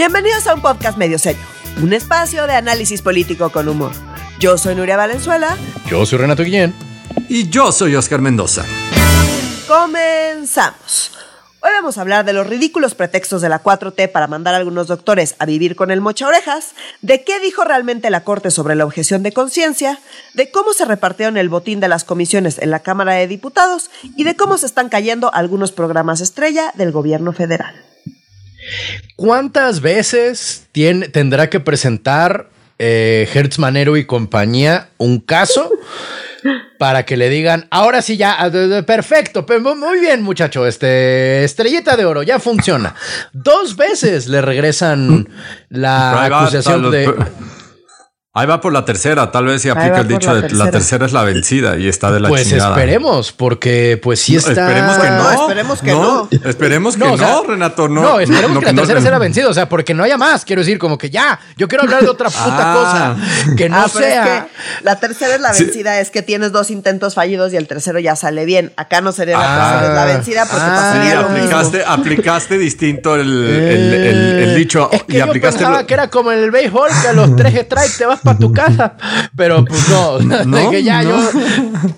Bienvenidos a un podcast medio serio, un espacio de análisis político con humor. Yo soy Nuria Valenzuela. Yo soy Renato Guillén. Y yo soy Oscar Mendoza. Comenzamos. Hoy vamos a hablar de los ridículos pretextos de la 4T para mandar a algunos doctores a vivir con el mocha orejas, de qué dijo realmente la Corte sobre la objeción de conciencia, de cómo se repartieron el botín de las comisiones en la Cámara de Diputados y de cómo se están cayendo algunos programas estrella del gobierno federal. ¿Cuántas veces tiene, tendrá que presentar eh, Hertz Manero y compañía un caso para que le digan, ahora sí ya, ah, perfecto, muy bien muchacho, este, estrellita de oro, ya funciona. Dos veces le regresan la acusación de... Ahí va por la tercera, tal vez se aplica el dicho de la tercera es la vencida y está de la pues chingada. Pues esperemos, porque pues sí está. esperemos que no. esperemos que no. Esperemos que no, Renato, no. No, esperemos que la tercera sea la vencida, o sea, porque no haya más. Quiero decir, como que ya, yo quiero hablar de otra puta Ah. cosa que no Ah, pero sea. es que la tercera es la vencida, es que tienes dos intentos fallidos y el tercero ya sale bien. Acá no sería la Ah. tercera es la vencida porque Ah, pasaría Sí, lo mismo. aplicaste, aplicaste distinto el, el- el- el dicho Es que y yo aplicaste pensaba lo- que era como en el béisbol, que a los tres strikes te vas para tu casa. Pero pues no, No, que ya no. yo.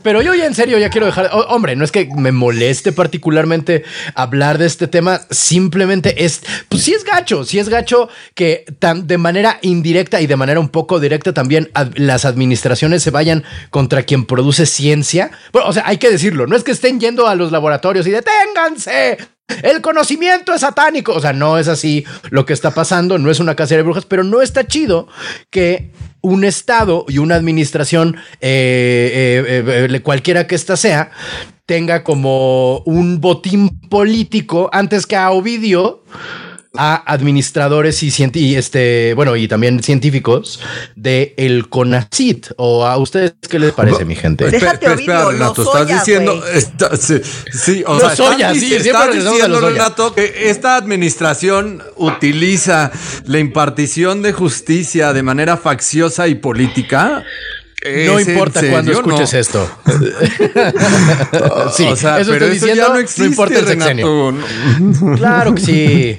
Pero yo ya en serio ya quiero dejar. hombre, no es que me moleste particularmente hablar de este tema, simplemente es. Pues sí es gacho, sí es gacho que tan, de manera indirecta y de manera un poco directa también ad- las administraciones se vayan contra quien produce ciencia. Bueno, o sea, hay que decirlo, no es que estén yendo a los laboratorios y deténganse. El conocimiento es satánico. O sea, no es así lo que está pasando, no es una cacería de brujas, pero no está chido que un Estado y una administración, eh, eh, eh, cualquiera que ésta sea, tenga como un botín político antes que a Ovidio a administradores y, este, bueno, y también científicos de el CONACIT. ¿O a ustedes qué les parece, mi gente? Déjate Espera, espera, oírlo, Renato, Lozoya, estás diciendo, está- sí, sí, o Lozoya, sea, estás, sí, diciendo. Renato, que esta administración utiliza la impartición de justicia de manera facciosa y política. No ¿Es en importa cuándo escuches No. esto. sí, o sea, eso pero estoy eso diciendo. ya no no, existe, importa el sexenio. Renato. Claro que sí.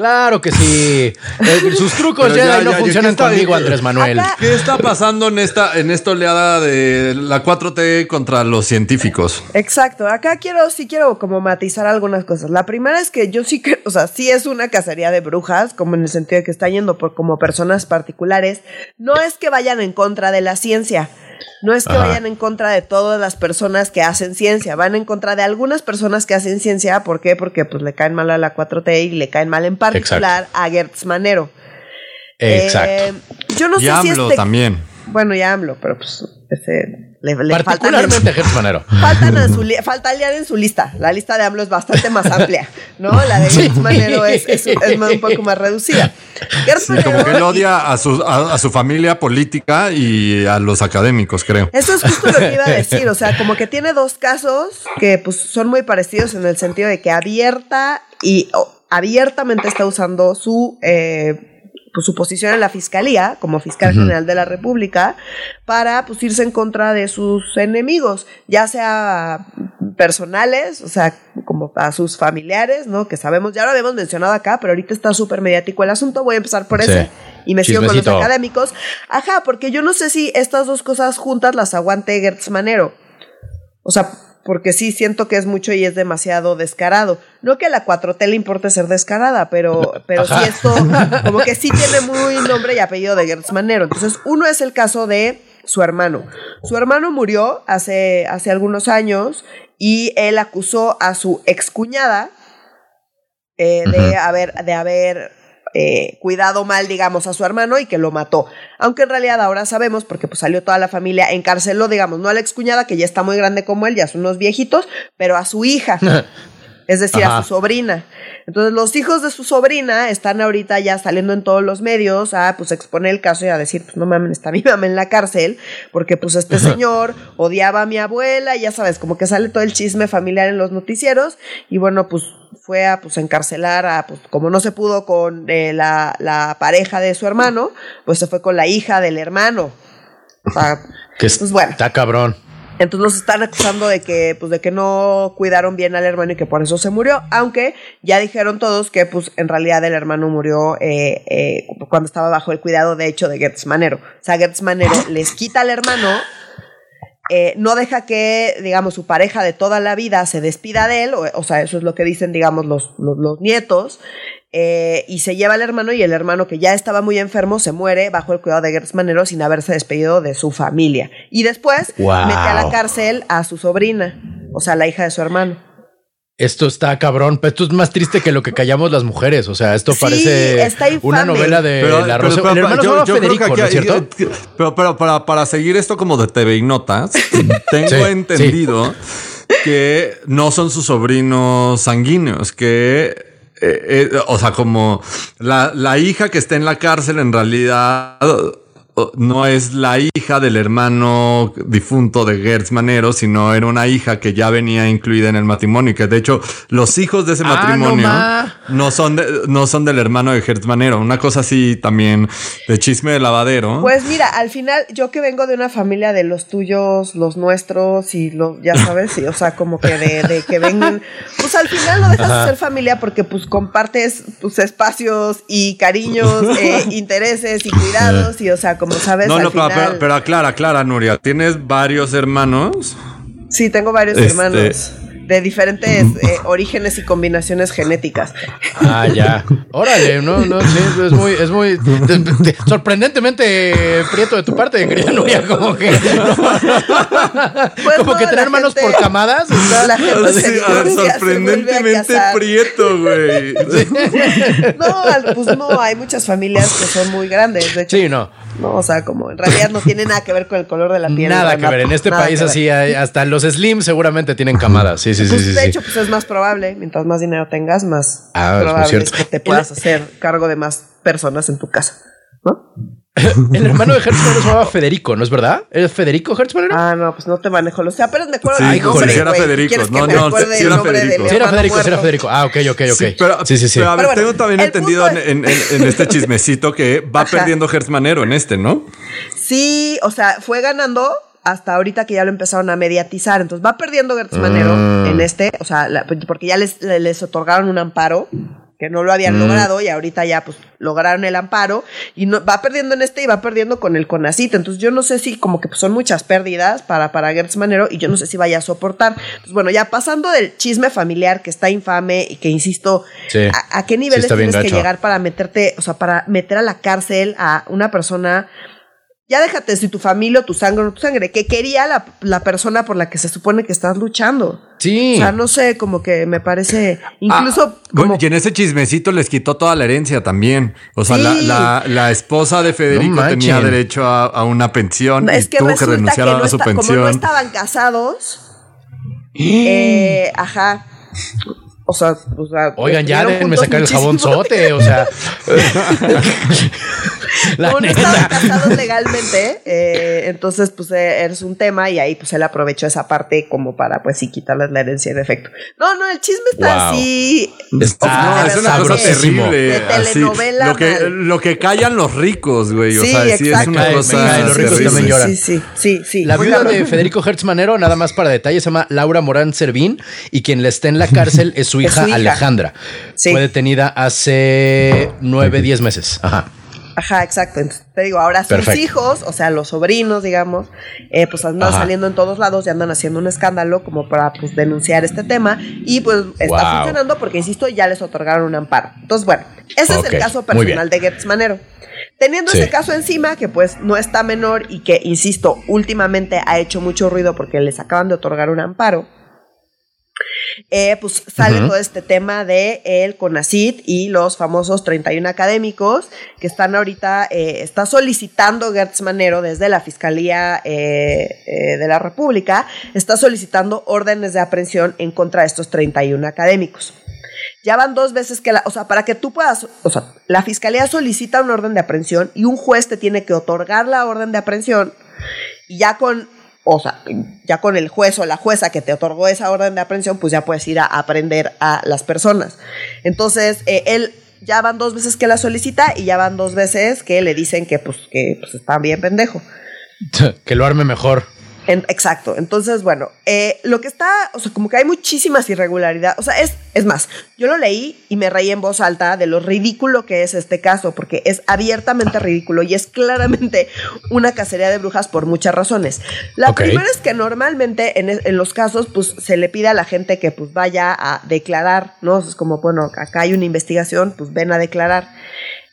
Claro que sí. Eh, sus trucos Jedi ya, no ya, funcionan ¿qué está- conmigo, Andrés Manuel. Acá- ¿Qué está pasando en esta, en esta oleada de la 4T contra los científicos? Exacto, acá quiero, sí quiero como matizar algunas cosas. La primera es que yo sí que, o sea, sí es una cacería de brujas, como en el sentido de que está yendo por como personas particulares. No es que vayan en contra de la ciencia. No es que Ajá. vayan en contra de todas las personas que hacen ciencia, van en contra de algunas personas que hacen ciencia, ¿por qué? Porque pues le caen mal a la 4T y le caen mal en particular a Gertz Manero. Exacto. Eh, yo no y sé si AMLO este también. bueno, ya AMLO, pero pues ese, le, le faltan Manero. Faltan a su li- falta aliar en su lista. La lista de AMLO es bastante más amplia, ¿no? La de. Gertz Manero es, es, es más- un poco más reducida. Gertz Sí, como que él odia a su, a, a su familia política y a los académicos, creo. Eso es justo lo que iba a decir, o sea, como que tiene dos casos que pues son muy parecidos en el sentido de que abierta y abiertamente está usando su eh, pues, su posición en la fiscalía como fiscal general de la República para pues irse en contra de sus enemigos, ya sea personales, o sea, como a sus familiares, ¿no? Que sabemos, ya lo habíamos mencionado acá, pero ahorita está súper mediático el asunto, voy a empezar por Sí. ese y me sigo con los académicos. Ajá, porque yo no sé si estas dos cosas juntas las aguante Gertz Manero. O sea, porque sí siento que es mucho y es demasiado descarado. No que a la 4T le importe ser descarada, pero, pero sí Ajá. esto como que sí tiene muy nombre y apellido de Gertz Manero. Entonces, uno es el caso de su hermano. Su hermano murió hace, hace algunos años y él acusó a su excuñada eh, de haber, de haber eh, cuidado mal, digamos, a su hermano y que lo mató. Aunque en realidad ahora sabemos, porque pues salió toda la familia, encarceló, digamos, no a la excuñada, que ya está muy grande como él, ya son unos viejitos, pero a su hija. Es decir, Ajá. a su sobrina. Entonces, los hijos de su sobrina están ahorita ya saliendo en todos los medios a pues exponer el caso y a decir, pues no mames, está mi mamá en la cárcel, porque pues este señor odiaba a mi abuela, y ya sabes, como que sale todo el chisme familiar en los noticieros, y bueno, pues fue a pues encarcelar a, pues como no se pudo con eh, la, la pareja de su hermano, pues se fue con la hija del hermano. O sea, Que Pues bueno. está cabrón. Entonces los están acusando de que, pues, de que no cuidaron bien al hermano y que por eso se murió. Aunque ya dijeron todos que, pues, en realidad el hermano murió eh, eh, cuando estaba bajo el cuidado, de hecho, de Gertz Manero. O sea, Gertz Manero les quita al hermano eh, no deja que, digamos, su pareja de toda la vida se despida de él, o, sea, eso es lo que dicen, digamos, los, los, nietos, eh, y se lleva al hermano y el hermano que ya estaba muy enfermo se muere bajo el cuidado de Gertz Manero sin haberse despedido de su familia. Y después mete a la cárcel a su sobrina, o sea, la hija de su hermano. Esto está cabrón, pero esto es más triste que lo que callamos las mujeres. O sea, esto parece una novela de la Rosa. el hermano yo, Federico, ¿no es cierto? Pero, pero para, para, seguir esto como de TV y Notas, tengo entendido que no son sus sobrinos sanguíneos, que eh, eh, o sea, como la, la, hija que está en la cárcel en realidad no es la hija del hermano difunto de Gertz Manero, sino era una hija que ya venía incluida en el matrimonio. Que de hecho, los hijos de ese ah, matrimonio no, son no son del hermano de Gertz Manero. Una cosa así también de chisme de lavadero. Pues mira, al final, yo que vengo de una familia de los tuyos, los nuestros y los, ya sabes, o sea, como que de, que vengan, pues al final lo dejas de ser familia porque pues compartes tus espacios y cariños, eh, intereses y cuidados y, o sea, como sabes. No, no, pero, pero, aclara, aclara, Nuria. ¿Tienes varios hermanos? Sí, tengo varios este, hermanos de diferentes eh, orígenes y combinaciones genéticas. Ah, ya. Órale, no, no, sí, es muy, es muy sorprendentemente prieto de tu parte, querida Nuria, como que pues como que tener hermanos por camadas. La gente sorprendentemente prieto, güey. No, pues no, hay muchas familias que son muy grandes, de hecho. Sí, no. No, o sea, como en realidad no tiene nada que ver con el color de la piel. Nada que ver. En este país así, hasta los slim seguramente tienen camadas. Sí, sí, sí. Pues, de hecho, pues es más probable. Mientras más dinero tengas, más ah, probable es, que te puedas hacer cargo de más personas en tu casa. ¿No? el hermano de Hertz se llamaba Federico, ¿no es verdad? ¿Es Federico Hertz Ah, no, pues no te manejo. O sea, pero me acuerdo sí, nombre, si era Federico. No, no, si era Federico. Si era Federico, si era Federico. Ah, ok, ok, ok. Sí, pero, sí, sí, sí. Pero a ver, tengo también entendido en, este chismecito que va perdiendo Hertz Manero en este, ¿no? Sí, o sea, fue ganando hasta ahorita que ya lo empezaron a mediatizar. Entonces va perdiendo Gertz Manero mm. en este, o sea, porque ya les, les otorgaron un amparo que no lo habían mm. logrado y ahorita ya pues lograron el amparo y no, va perdiendo en este y va perdiendo con el CONACIT. Entonces yo no sé si como que pues, son muchas pérdidas para, para Gertz Manero y yo no sé si vaya a soportar. Entonces bueno, ya pasando del chisme familiar que está infame y que insisto, a, qué niveles tienes que llegar para meterte, o sea, para meter a la cárcel a una persona ya déjate si tu familia o tu sangre o tu sangre, que quería la, persona por la que se supone que estás luchando. Sí. O sea, no sé, como que me parece. Incluso. Ah, y en ese chismecito les quitó toda la herencia también. O sea, la, esposa de Federico tenía derecho a, una pensión es que tuvo que renunciar a su pensión. Como no estaban casados. eh, ajá. O sea, o sea Oigan, ya déjenme sacar el jabón sote, o sea. la no estaban casados legalmente, eh, entonces pues eh, es un tema y ahí pues él aprovechó esa parte como para pues sí quitarles la herencia de efecto. No, no, el chisme está así. Está, es una cosa terrible. De telenovela. lo, que, lo que callan los ricos, güey. O sea, sí es una cosa. los ricos también lloran. Sí, sí, sí, sí. La viuda de Federico Hertz Manero, nada más para detalles, se llama Laura Morán Servín y quien le está en la cárcel es su hija, Alejandra. Fue detenida hace nueve, diez meses. Ajá. Ajá, exacto. Entonces, te digo, ahora sus hijos, o sea, los sobrinos, digamos, eh, pues andan saliendo en todos lados y andan haciendo un escándalo como para pues, denunciar este tema. Y pues está funcionando porque, insisto, ya les otorgaron un amparo. Entonces, bueno, ese es el caso personal de Gertz Manero. Teniendo ese caso encima, que pues no está menor y que, insisto, últimamente ha hecho mucho ruido porque les acaban de otorgar un amparo eh, pues sale todo este tema de el CONACIT y los famosos 31 académicos que están ahorita, eh, está solicitando Gertz Manero desde la Fiscalía eh, de la República, está solicitando órdenes de aprehensión en contra de estos 31 académicos. Ya van dos veces que la, o sea, para que tú puedas, o sea, la fiscalía solicita una orden de aprehensión y un juez te tiene que otorgar la orden de aprehensión y ya con o sea, ya con el juez o la jueza que te otorgó esa orden de aprehensión, pues ya puedes ir a aprender a las personas. Entonces, eh, él ya van dos veces que la solicita y ya van dos veces que le dicen que pues, que pues, está bien pendejo. que lo arme mejor. Exacto. Entonces, bueno, eh, lo que está, o sea, como que hay muchísimas irregularidades. O sea, es, es más, yo lo leí y me reí en voz alta de lo ridículo que es este caso, porque es abiertamente ridículo y es claramente una cacería de brujas por muchas razones. La primera es que normalmente en, en, los casos, pues se le pide a la gente que pues vaya a declarar, ¿no? Es como, bueno, acá hay una investigación, pues ven a declarar.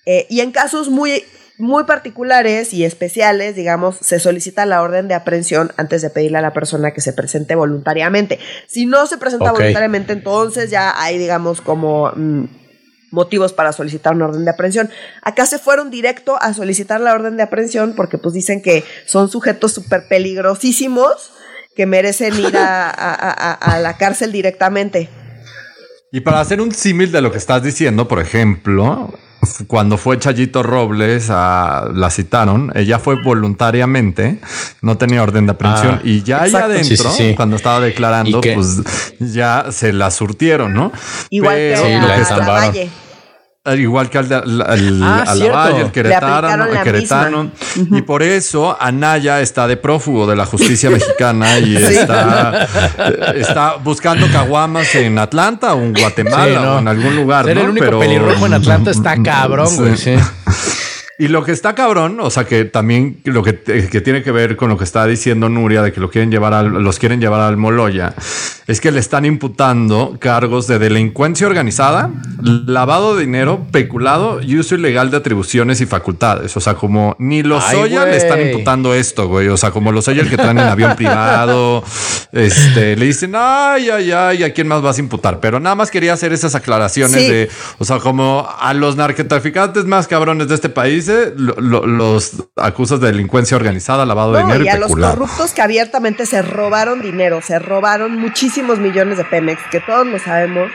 Eh, y en casos muy muy particulares y especiales, digamos, se solicita la orden de aprehensión antes de pedirle a la persona que se presente voluntariamente. Si no se presenta voluntariamente, entonces ya hay, digamos, como mm, motivos para solicitar una orden de aprehensión. Acá se fueron directo a solicitar la orden de aprehensión porque pues dicen que son sujetos súper peligrosísimos que merecen ir a la cárcel directamente. Y para hacer un símil de lo que estás diciendo, por ejemplo, cuando fue Chayito Robles, a, la citaron, ella fue voluntariamente, no tenía orden de aprehensión ah, y ya allá adentro, cuando estaba declarando, pues ya se la surtieron, ¿no? Igual que la Valle. Igual que al, al, ah, a la Valle, el queretano, el queretano. Y por eso Anaya está de prófugo de la justicia mexicana y está, está buscando caguamas en Atlanta o en Guatemala o en algún lugar. Ser el único Pero, pelirrojo en Atlanta está cabrón, güey. Sí. Y lo que está cabrón, o sea, que también lo que, que, tiene que ver con lo que está diciendo Nuria de que lo quieren llevar al, los quieren llevar al Moloya, es que le están imputando cargos de delincuencia organizada, lavado de dinero, peculado y uso ilegal de atribuciones y facultades. O sea, como ni los Oya le están imputando esto, güey. O sea, como los Oya el que traen en avión privado, este, le dicen, ay, ay, ay, ¿a quién más vas a imputar? Pero nada más quería hacer esas aclaraciones de, o sea, como a los narcotraficantes más cabrones de este país los acusas de delincuencia organizada, lavado de dinero y, a los corruptos que abiertamente se robaron dinero, se robaron muchísimos millones de Pemex, que todos lo sabemos.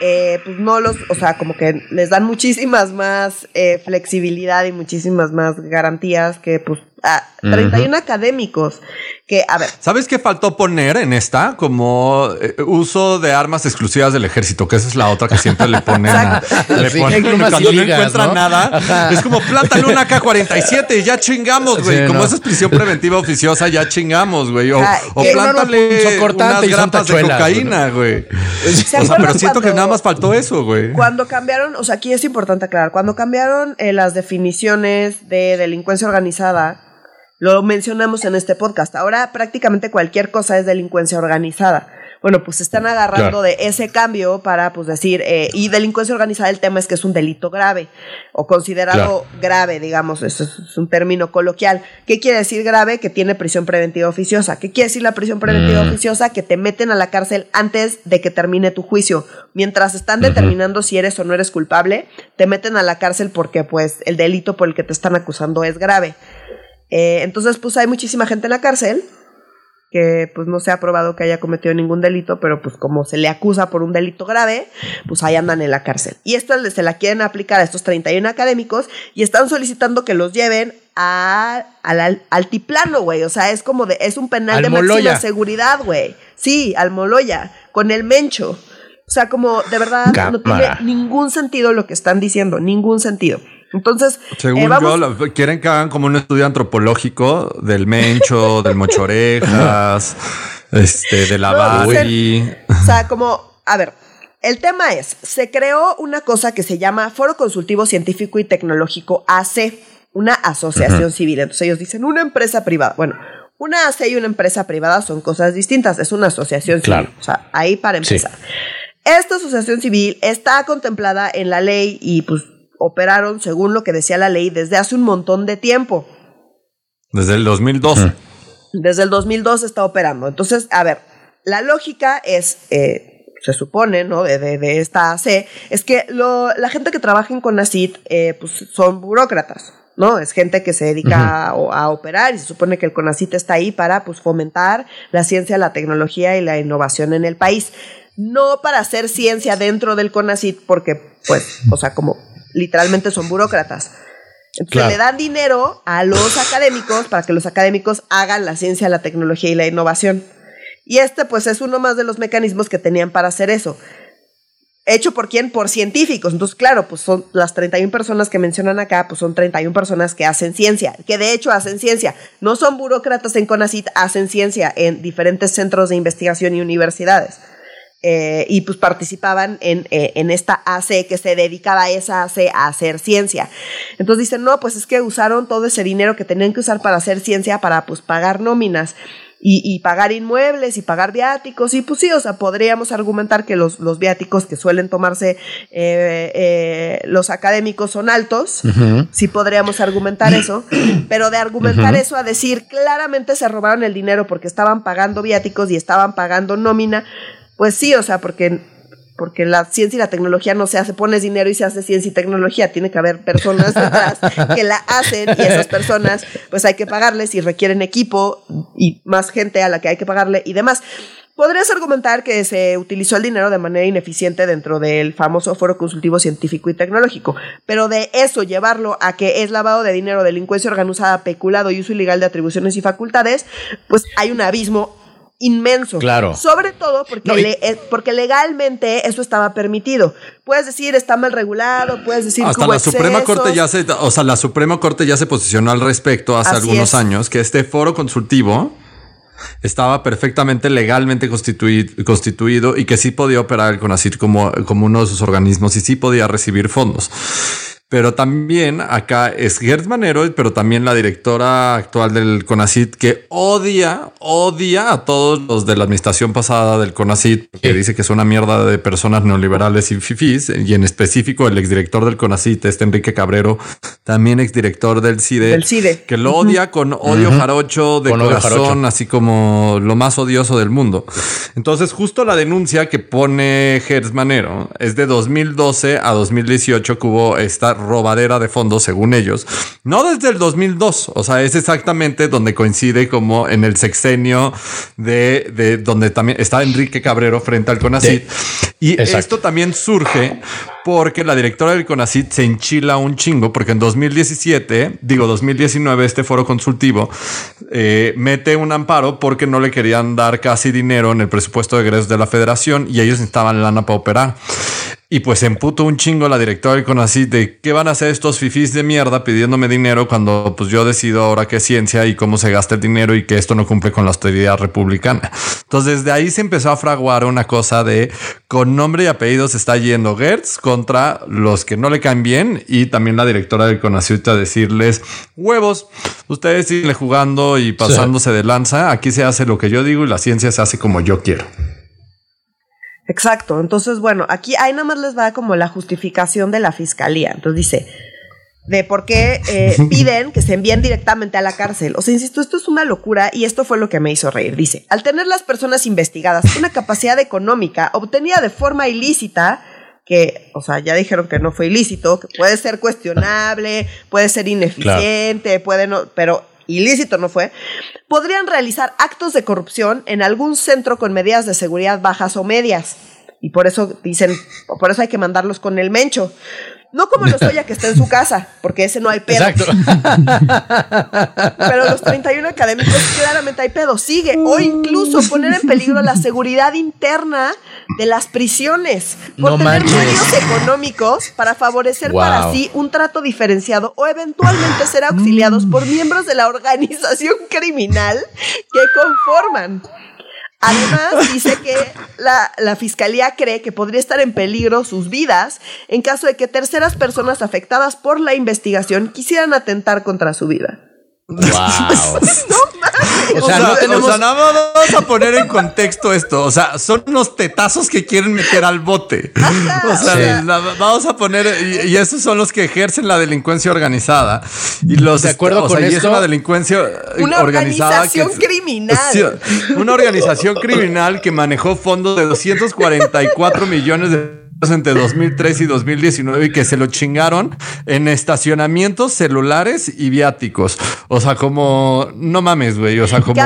Eh, pues no los, o sea, como que les dan muchísimas más eh, flexibilidad y muchísimas más garantías que pues a 31 académicos que, a ver. ¿Sabes qué faltó poner en esta? Como eh, uso de armas exclusivas del ejército, que esa es la otra que siempre le ponen, a, le ponen cuando no encuentran nada. Es como plántale una K-47 y ya chingamos, güey. como esa es prisión preventiva oficiosa, ya chingamos, güey. O, o plántale unas grapas de cocaína, güey. O sea, pero siento que nada más faltó eso, güey. Cuando cambiaron, o sea, aquí es importante aclarar, cuando cambiaron eh, las definiciones de delincuencia organizada, lo mencionamos en este podcast. Ahora prácticamente cualquier cosa es delincuencia organizada. Bueno, pues están agarrando de ese cambio para pues decir, eh, y delincuencia organizada el tema es que es un delito grave o considerado grave, digamos, eso es un término coloquial. ¿Qué quiere decir grave? Que tiene prisión preventiva oficiosa. ¿Qué quiere decir la prisión preventiva mm. oficiosa? Que te meten a la cárcel antes de que termine tu juicio. Mientras están determinando si eres o no eres culpable, te meten a la cárcel porque pues el delito por el que te están acusando es grave. Eh, entonces, pues hay muchísima gente en la cárcel que pues no se ha probado que haya cometido ningún delito, pero pues como se le acusa por un delito grave, pues ahí andan en la cárcel. Y esto se la quieren aplicar a estos 31 académicos y están solicitando que los lleven a, al altiplano, güey. O sea, es como de, es un penal de máxima seguridad, güey. Sí, al Moloya, con el mencho. O sea, como de verdad no tiene ningún sentido lo que están diciendo, ningún sentido. Entonces, según eh, yo, quieren que hagan como un estudio antropológico del mencho, del mochorejas, este, de la no, O sea, como, a ver, el tema es, se creó una cosa que se llama Foro Consultivo Científico y Tecnológico AC, una asociación civil. Entonces ellos dicen una empresa privada. Bueno, una AC y una empresa privada son cosas distintas, es una asociación civil. O sea, ahí para empezar. Esta asociación civil está contemplada en la ley y pues operaron según lo que decía la ley desde hace un montón de tiempo. Desde el 2012. Desde el 2012 está operando. Entonces, a ver, la lógica es, eh, se supone, ¿no? De, de, esta AC, es que la gente que trabaja en CONACIT, eh, pues son burócratas. ¿no? Es gente que se dedica a, operar y se supone que el CONACIT está ahí para pues, fomentar la ciencia, la tecnología y la innovación en el país. No para hacer ciencia dentro del CONACIT, porque, pues, o sea, como literalmente son burócratas. Entonces le dan dinero a los académicos para que los académicos hagan la ciencia, la tecnología y la innovación. Y este pues es uno más de los mecanismos que tenían para hacer eso. hecho por quién? Por científicos. Entonces, claro, pues son las 31 personas que mencionan acá, pues son 31 personas que hacen ciencia, que de hecho hacen ciencia. No son burócratas en CONACIT, hacen ciencia en diferentes centros de investigación y universidades. Eh, y pues participaban en, eh, en, esta AC que se dedicaba a esa AC a hacer ciencia. Entonces dicen, no, pues es que usaron todo ese dinero que tenían que usar para hacer ciencia para pues pagar nóminas y, pagar inmuebles y pagar viáticos. Y pues sí, o sea, podríamos argumentar que los, los viáticos que suelen tomarse eh, eh, los académicos son altos. Sí podríamos argumentar eso. Pero de argumentar eso a decir claramente se robaron el dinero porque estaban pagando viáticos y estaban pagando nómina, pues sí, o sea, porque porque la ciencia y la tecnología no se hace, pones dinero y se hace ciencia y tecnología, tiene que haber personas detrás que la hacen y esas personas pues hay que pagarles y requieren equipo y más gente a la que hay que pagarle y demás. Podrías argumentar que se utilizó el dinero de manera ineficiente dentro del famoso foro consultivo científico y tecnológico, pero de eso llevarlo a que es lavado de dinero, delincuencia organizada, peculado y uso ilegal de atribuciones y facultades, pues hay un abismo inmenso. Claro. Sobre todo porque, eh, porque legalmente eso estaba permitido. Puedes decir está mal regulado, puedes decir hasta la Suprema Corte ya se, o sea, la Suprema Corte ya se posicionó al respecto hace algunos años que este foro consultivo estaba perfectamente legalmente constituido, constituido y que sí podía operar el CONACYT como, como uno de sus organismos y sí podía recibir fondos. Pero también acá es Gert Manero, pero también la directora actual del CONACIT que odia, odia a todos los de la administración pasada del CONACIT, que dice que es una mierda de personas neoliberales y fifís, y en específico el exdirector del CONACIT, este Enrique Cabrero, también exdirector del CIDE, del CIDE. que lo odia con odio jarocho de corazón, así como lo más odioso del mundo. Entonces, justo la denuncia que pone Gert Manero es de 2012 a 2018 que hubo esta robadera de fondos, según ellos, no desde el 2002, o sea, es exactamente donde coincide como en el sexenio de, de donde también está Enrique Cabrero frente al CONACIT. y esto también surge porque la directora del CONACIT se enchila un chingo, porque en 2017, digo 2019, este foro consultivo eh, mete un amparo porque no le querían dar casi dinero en el presupuesto de egresos de la federación y ellos necesitaban lana para operar. Y pues se emputó un chingo la directora del CONACYT de qué van a hacer estos fifís de mierda pidiéndome dinero cuando pues yo decido ahora qué ciencia y cómo se gasta el dinero y que esto no cumple con la austeridad republicana. Entonces desde ahí se empezó a fraguar una cosa de con nombre y apellido se está yendo Gertz contra los que no le caen bien y también la directora del CONACYT a decirles huevos, ustedes siguen jugando y pasándose de lanza, aquí se hace lo que yo digo y la ciencia se hace como yo quiero. Exacto. Entonces, bueno, aquí ahí nada más les va como la justificación de la fiscalía. Entonces dice, de por qué eh, piden que se envíen directamente a la cárcel. O sea, insisto, esto es una locura y esto fue lo que me hizo reír. Dice, al tener las personas investigadas una capacidad económica obtenida de forma ilícita, que, o sea, ya dijeron que no fue ilícito, que puede ser cuestionable, puede ser ineficiente, puede no, pero ilícito no fue, podrían realizar actos de corrupción en algún centro con medidas de seguridad bajas o medias. Y por eso dicen, por eso hay que mandarlos con el mencho. No como lo soya que está en su casa, porque ese no hay pedo. Exacto. Pero los 31 académicos claramente hay pedo. Sigue. O incluso poner en peligro la seguridad interna de las prisiones. Por tener medios económicos para favorecer para sí un trato diferenciado o eventualmente ser auxiliados por miembros de la organización criminal que conforman. Además, dice que la, fiscalía cree que podría estar en peligro sus vidas en caso de que terceras personas afectadas por la investigación quisieran atentar contra su vida. Wow. O sea, no tenemos... nada más vamos a poner en contexto esto. O sea, son unos tetazos que quieren meter al bote. O sea, vamos a poner, y, esos son los que ejercen la delincuencia organizada. Y los de acuerdo con esto, es una delincuencia una organización criminal. Una organización criminal que manejó fondos de 244 millones de entre 2003 y 2019 y que se lo chingaron en estacionamientos celulares y viáticos. O sea, como, no mames, güey. O sea, como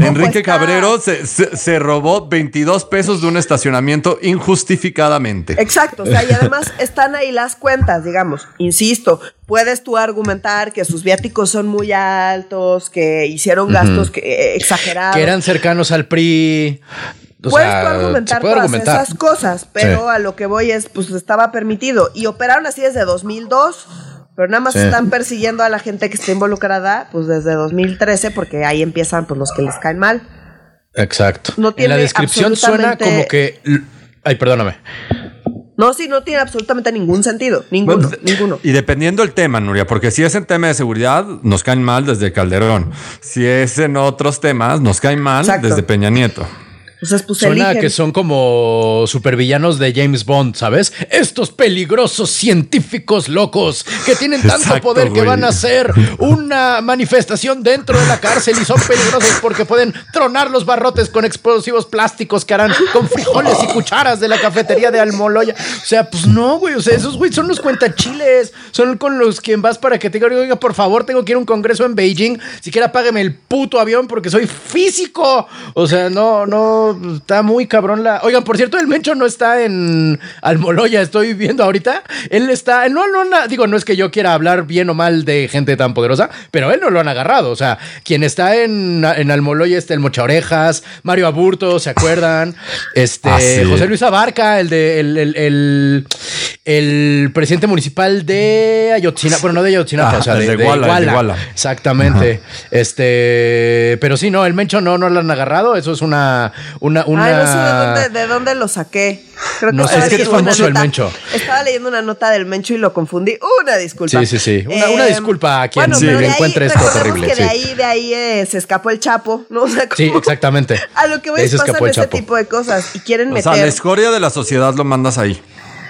Enrique Cabrero se, robó 22 pesos de un estacionamiento injustificadamente. Exacto. O sea, y además están ahí las cuentas, digamos. Insisto, puedes tú argumentar que sus viáticos son muy altos, que hicieron gastos que, eh, exagerados. Que eran cercanos al PRI Puedes argumentar todas esas cosas, pero a lo que voy es, pues estaba permitido. Y operaron así desde 2002, pero nada más están persiguiendo a la gente que está involucrada, pues desde 2013, porque ahí empiezan pues los que les caen mal. Exacto. No tiene en la descripción suena como que... Ay, perdóname. No, sí, no tiene absolutamente ningún sentido. Ninguno, ninguno. Y dependiendo el tema, Nuria, porque si es en tema de seguridad, nos caen mal desde Calderón. Si es en otros temas, nos caen mal desde Peña Nieto. Pues, Suena que son como supervillanos de James Bond, ¿sabes? Estos peligrosos científicos locos que tienen tanto poder que van a hacer una manifestación dentro de la cárcel y son peligrosos porque pueden tronar los barrotes con explosivos plásticos que harán con frijoles y cucharas de la cafetería de Almoloya. O sea, pues no, güey. O sea, esos güey son los cuentachiles. Son con los que vas para que te diga, oiga, por favor, tengo que ir a un congreso en Beijing. Siquiera págame el puto avión porque soy físico. O sea, no, no está muy cabrón la. Oigan, por cierto, el Mencho no está en Almoloya, estoy viendo ahorita. Él está. No, no, no, digo, no es que yo quiera hablar bien o mal de gente tan poderosa, pero él no lo han agarrado. O sea, quien está en, en Almoloya está el Mocha Orejas, Mario Aburto, ¿se acuerdan? Este, ah, José Luis Abarca, el de el, el, presidente municipal de Ayotzinapa, bueno, no de Ayotzinapa, o sea, de, Iguala, Exactamente. Este, pero sí, no, el Mencho no, no lo han agarrado. Eso es una, una, una... Ay, no sé de dónde, de dónde lo saqué. Creo que no, es que es famoso el Mencho. Estaba leyendo una nota del Mencho y lo confundí. Una disculpa. Sí, sí, sí. Una, una eh, disculpa a quien sí, encuentre esto terrible. Que de ahí, de ahí eh, se escapó el Chapo, ¿no? O sea, sí, exactamente. A lo que voy a pasar ese tipo de cosas y quieren meter. O sea, la escoria de la sociedad lo mandas ahí.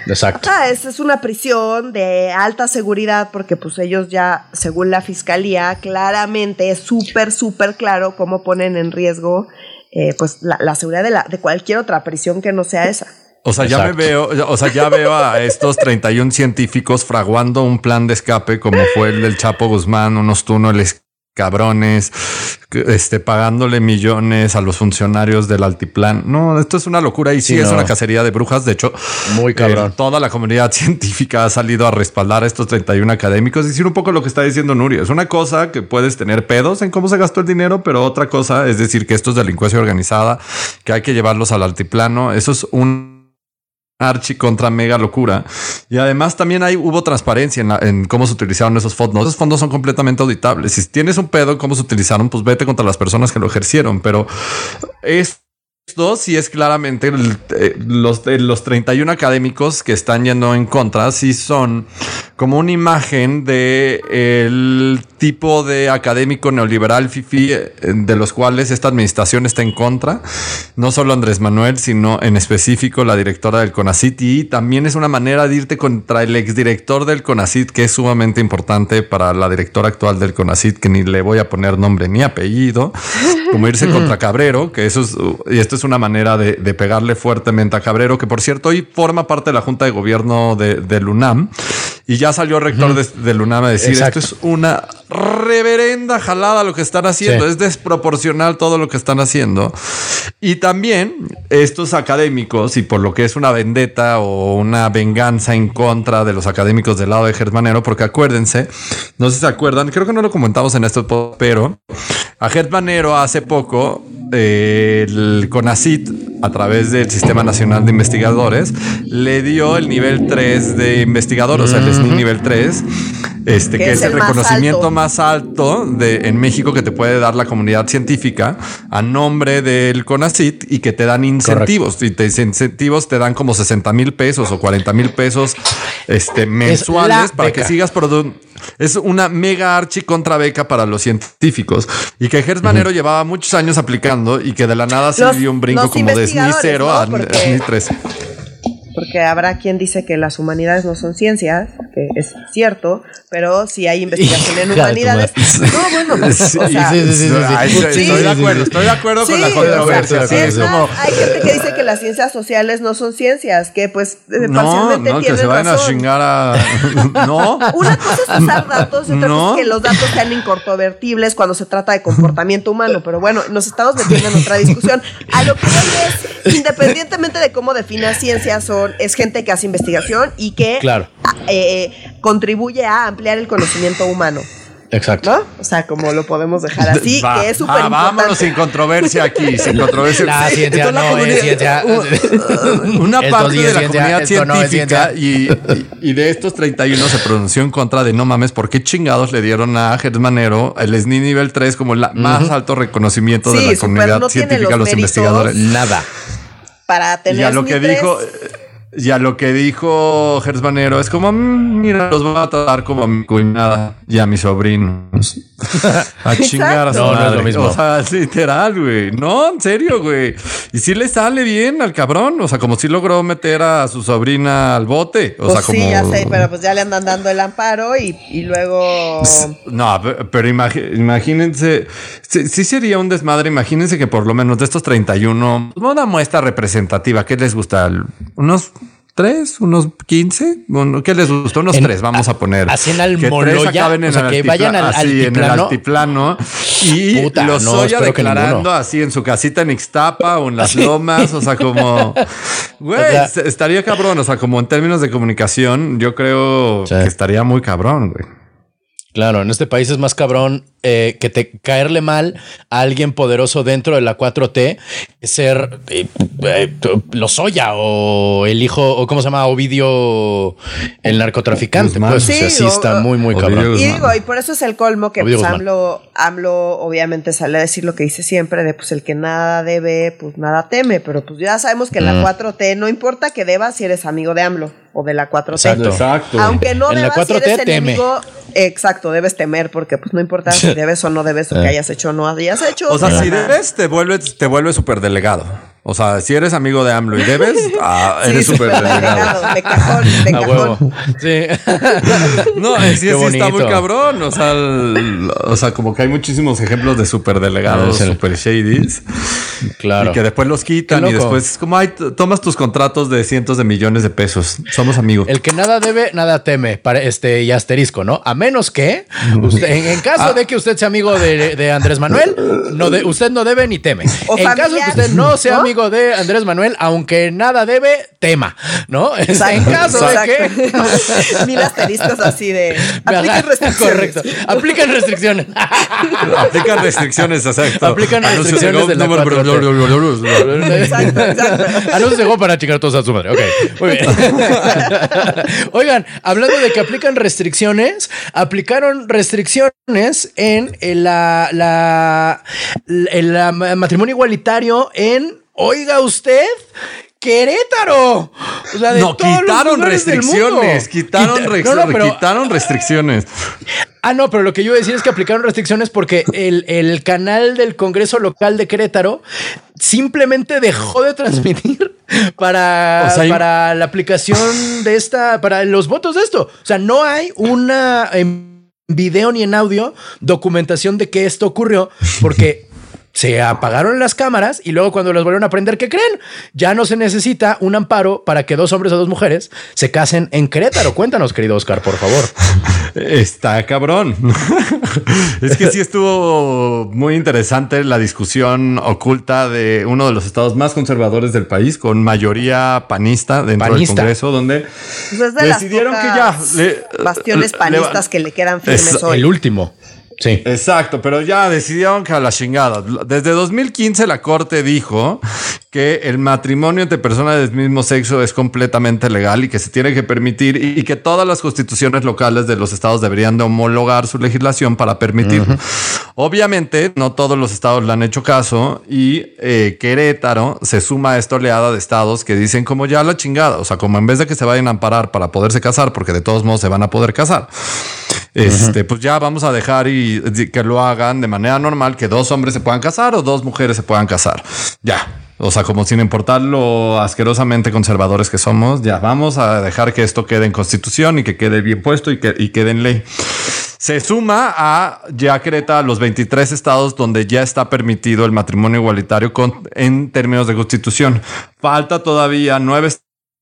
Exacto. Ah, es, es una prisión de alta seguridad porque pues ellos ya, según la fiscalía, claramente es súper, súper claro cómo ponen en riesgo eh, pues la, seguridad de, la, de cualquier otra prisión que no sea esa. O sea, ya me veo, o sea, ya veo a estos 31 científicos fraguando un plan de escape como fue el del Chapo Guzmán, unos túneles cabrones, este, pagándole millones a los funcionarios del altiplan. No, esto es una locura y sí, es una cacería de brujas. De hecho, muy cabrón. Eh, toda la comunidad científica ha salido a respaldar a estos 31 académicos y decir un poco lo que está diciendo Nuria. Es una cosa que puedes tener pedos en cómo se gastó el dinero, pero otra cosa es decir que esto es delincuencia organizada, que hay que llevarlos al altiplano. Eso es un archi contra mega locura. Y además también hay, hubo transparencia en, cómo se utilizaron esos fondos. Esos fondos son completamente auditables. Si tienes un pedo cómo se utilizaron, pues vete contra las personas que lo ejercieron. Pero es esto sí es claramente eh, los, los 31 académicos que están yendo en contra, sí son como una imagen de el tipo de académico neoliberal fifi eh, de los cuales esta administración está en contra. No solo Andrés Manuel, sino en específico la directora del CONACIT y también es una manera de irte contra el exdirector del CONACIT que es sumamente importante para la directora actual del CONACIT que ni le voy a poner nombre ni apellido, como irse contra Cabrero, que eso es y esto es una manera de, pegarle fuertemente a Cabrero, que por cierto hoy forma parte de la Junta de Gobierno de, del UNAM y ya salió el rector de, del UNAM a decir esto es una reverenda jalada lo que están haciendo, es desproporcional todo lo que están haciendo. Y también estos académicos, y por lo que es una vendetta o una venganza en contra de los académicos del lado de Germanero, porque acuérdense, no sé si se acuerdan, creo que no lo comentamos en esto, pero a Germanero hace poco el CONACIT, a través del Sistema Nacional de Investigadores, le dio el nivel 3 de investigador, o sea, nivel 3, este, que es, el, reconocimiento más alto de, en México que te puede dar la comunidad científica a nombre del CONACIT y que te dan incentivos. Y te incentivos te dan como 60 mil pesos o 40 mil pesos este, mensuales para que sigas produciendo. Es una mega archi contra beca para los científicos. Y que Gers Manero llevaba muchos años aplicando y que de la nada se dio un brinco como de SNI 0 a SNI 3 porque habrá quien dice que las humanidades no son ciencias, que es cierto, pero si hay investigación en humanidades. No, bueno, sí, o sea, sí, sí, estoy de acuerdo, estoy de acuerdo con la controversia. Hay gente que dice que las ciencias sociales no son ciencias, que pues eh, no, parcialmente no, que se vayan a chingar a. no. Una cosa es usar datos, otra cosa es que los datos sean incontrovertibles cuando se trata de comportamiento humano, pero bueno, nos estamos metiendo en otra discusión. A lo que voy es, independientemente de cómo definas ciencias, son, es gente que hace investigación y que claro. Eh, contribuye a ampliar el conocimiento humano. Exacto. ¿No? O sea, como lo podemos dejar así, Va, que es súper importante. Vámonos sin controversia aquí, sin controversia. La ciencia Entonces, la no es comunidad- ciencia. u- Una Esto parte sí de la ciencia, comunidad no científica y, y de estos 31 se pronunció en contra de no mames, ¿por qué chingados le dieron a Gertz Manero el SNI nivel 3 como el más alto reconocimiento de la comunidad no científica, los los, investigadores? Nada. Para tener Y a lo que dijo, 3, y a lo que dijo Gertz Manero es como, "Mm, mira, los voy a tratar como a mi cuñada y a mis sobrinos. A chingar a su No, no es lo mismo. O sea, literal, güey. No, en serio, güey. Y sí le sale bien al cabrón. O sea, como si logró meter a su sobrina al bote. O pues sea, como. sí, ya sé, pero pues ya le andan dando el amparo y, y luego... No, pe- pero imagínense, sí, sí sería un desmadre. Imagínense que por lo menos de estos 31, una muestra representativa, ¿qué les gusta? ¿Unos tres? ¿Unos 15? Bueno, ¿Qué les gusta? Unos En- tres, vamos a poner. así en Almoloya, o sea, que vayan al así, en el altiplano. altiplano. Y Puta, los no, Soya declarando así en su casita en Ixtapa o en las lomas. O sea, como, güey, O sea- se- estaría cabrón. O sea, como en términos de comunicación, yo creo Sí. que estaría muy cabrón, güey. Claro, en este país es más cabrón eh, que te caerle mal a alguien poderoso dentro de la 4T, ser eh, eh, Lozoya o el hijo, o cómo se llama, Ovidio, el narcotraficante. Pues, o sea, Sí, sí o- está muy, muy Ovidio cabrón. Y digo, y por eso es el colmo que pues. AMLO, AMLO obviamente sale a decir lo que dice siempre de pues el que nada debe, pues nada teme, pero pues ya sabemos que en Mm. la 4T no importa que debas si eres amigo de AMLO o de la 4T. Exacto. Exacto. Aunque no En la debas 4T si eres teme. enemigo, exacto, debes temer porque pues no importa si debes o no debes o que Eh. hayas hecho o no hayas hecho. O sea, si debes, te vuelves, te vuelves superdelegado. O sea, si eres amigo de AMLO y debes, ah, Sí, eres superdelegado. superdelegado, de cajón, de A cajón. huevo. Sí. No, eh, sí, sí está muy cabrón. O sea, el- o sea, como que hay muchísimos ejemplos de superdelegados, Ah, sí. super shadys. Claro. Y que después los quitan y después es como, ay, tomas tus contratos de cientos de millones de pesos. Somos amigos. El que nada debe, nada teme, para este y asterisco, ¿no? A menos que usted, en, en Ah. caso de que usted sea amigo de, de Andrés Manuel, no de, usted no debe ni teme. O en caso de que usted no sea ¿no? De Andrés Manuel, aunque nada debe, tema, ¿no? en caso de que Exacto. Mil asteriscos así de. Apliquen Ajá, restricciones. Correcto. Aplican restricciones. Aplican restricciones, exacto. Aplican Anuncios restricciones de la Go- 4T. Exacto, exacto. Anuncios de juego para chingar todos a su madre. Ok, muy bien. Oigan, hablando de que aplican restricciones, aplicaron restricciones en la, la, el matrimonio igualitario en, oiga usted, Querétaro. O sea, de No, todos quitaron restricciones. Quitaron, Quita- no, no, pero- quitaron restricciones. Ah, no, pero lo que yo iba a decir es que aplicaron restricciones porque el, el canal del Congreso local de Querétaro simplemente dejó de transmitir para, O sea, hay- para la aplicación de esta, para los votos de esto. O sea, no hay una en video ni en audio documentación de que esto ocurrió porque se apagaron las cámaras y luego cuando las volvieron a prender, ¿qué creen? Ya no se necesita un amparo para que dos hombres o dos mujeres se casen en Querétaro. Cuéntanos, querido Oscar, por favor. Está cabrón. es que sí estuvo muy interesante la discusión oculta de uno de los estados más conservadores del país, con mayoría panista dentro Panista. del Congreso, donde Pues decidieron que ya le- bastiones panistas le- que le quedan firmes Es- hoy. El último. Sí. Exacto, pero ya decidieron que a la chingada. Desde 2015 la Corte dijo que el matrimonio entre personas del mismo sexo es completamente legal y que se tiene que permitir y, que todas las constituciones locales de los estados deberían de homologar su legislación para permitirlo. Obviamente, no todos los estados le han hecho caso y eh, Querétaro se suma a esta oleada de estados que dicen como ya la chingada, o sea, como en vez de que se vayan a amparar para poderse casar, porque de todos modos se van a poder casar. Este, pues ya vamos a dejar y y que lo hagan de manera normal, que dos hombres se puedan casar o dos mujeres se puedan casar. Ya. O sea, como sin importar lo asquerosamente conservadores que somos, ya vamos a dejar que esto quede en constitución y que quede bien puesto y que y quede en ley. Se suma a ya Creta los 23 estados donde ya está permitido el matrimonio igualitario con, en términos de constitución. Falta todavía nueve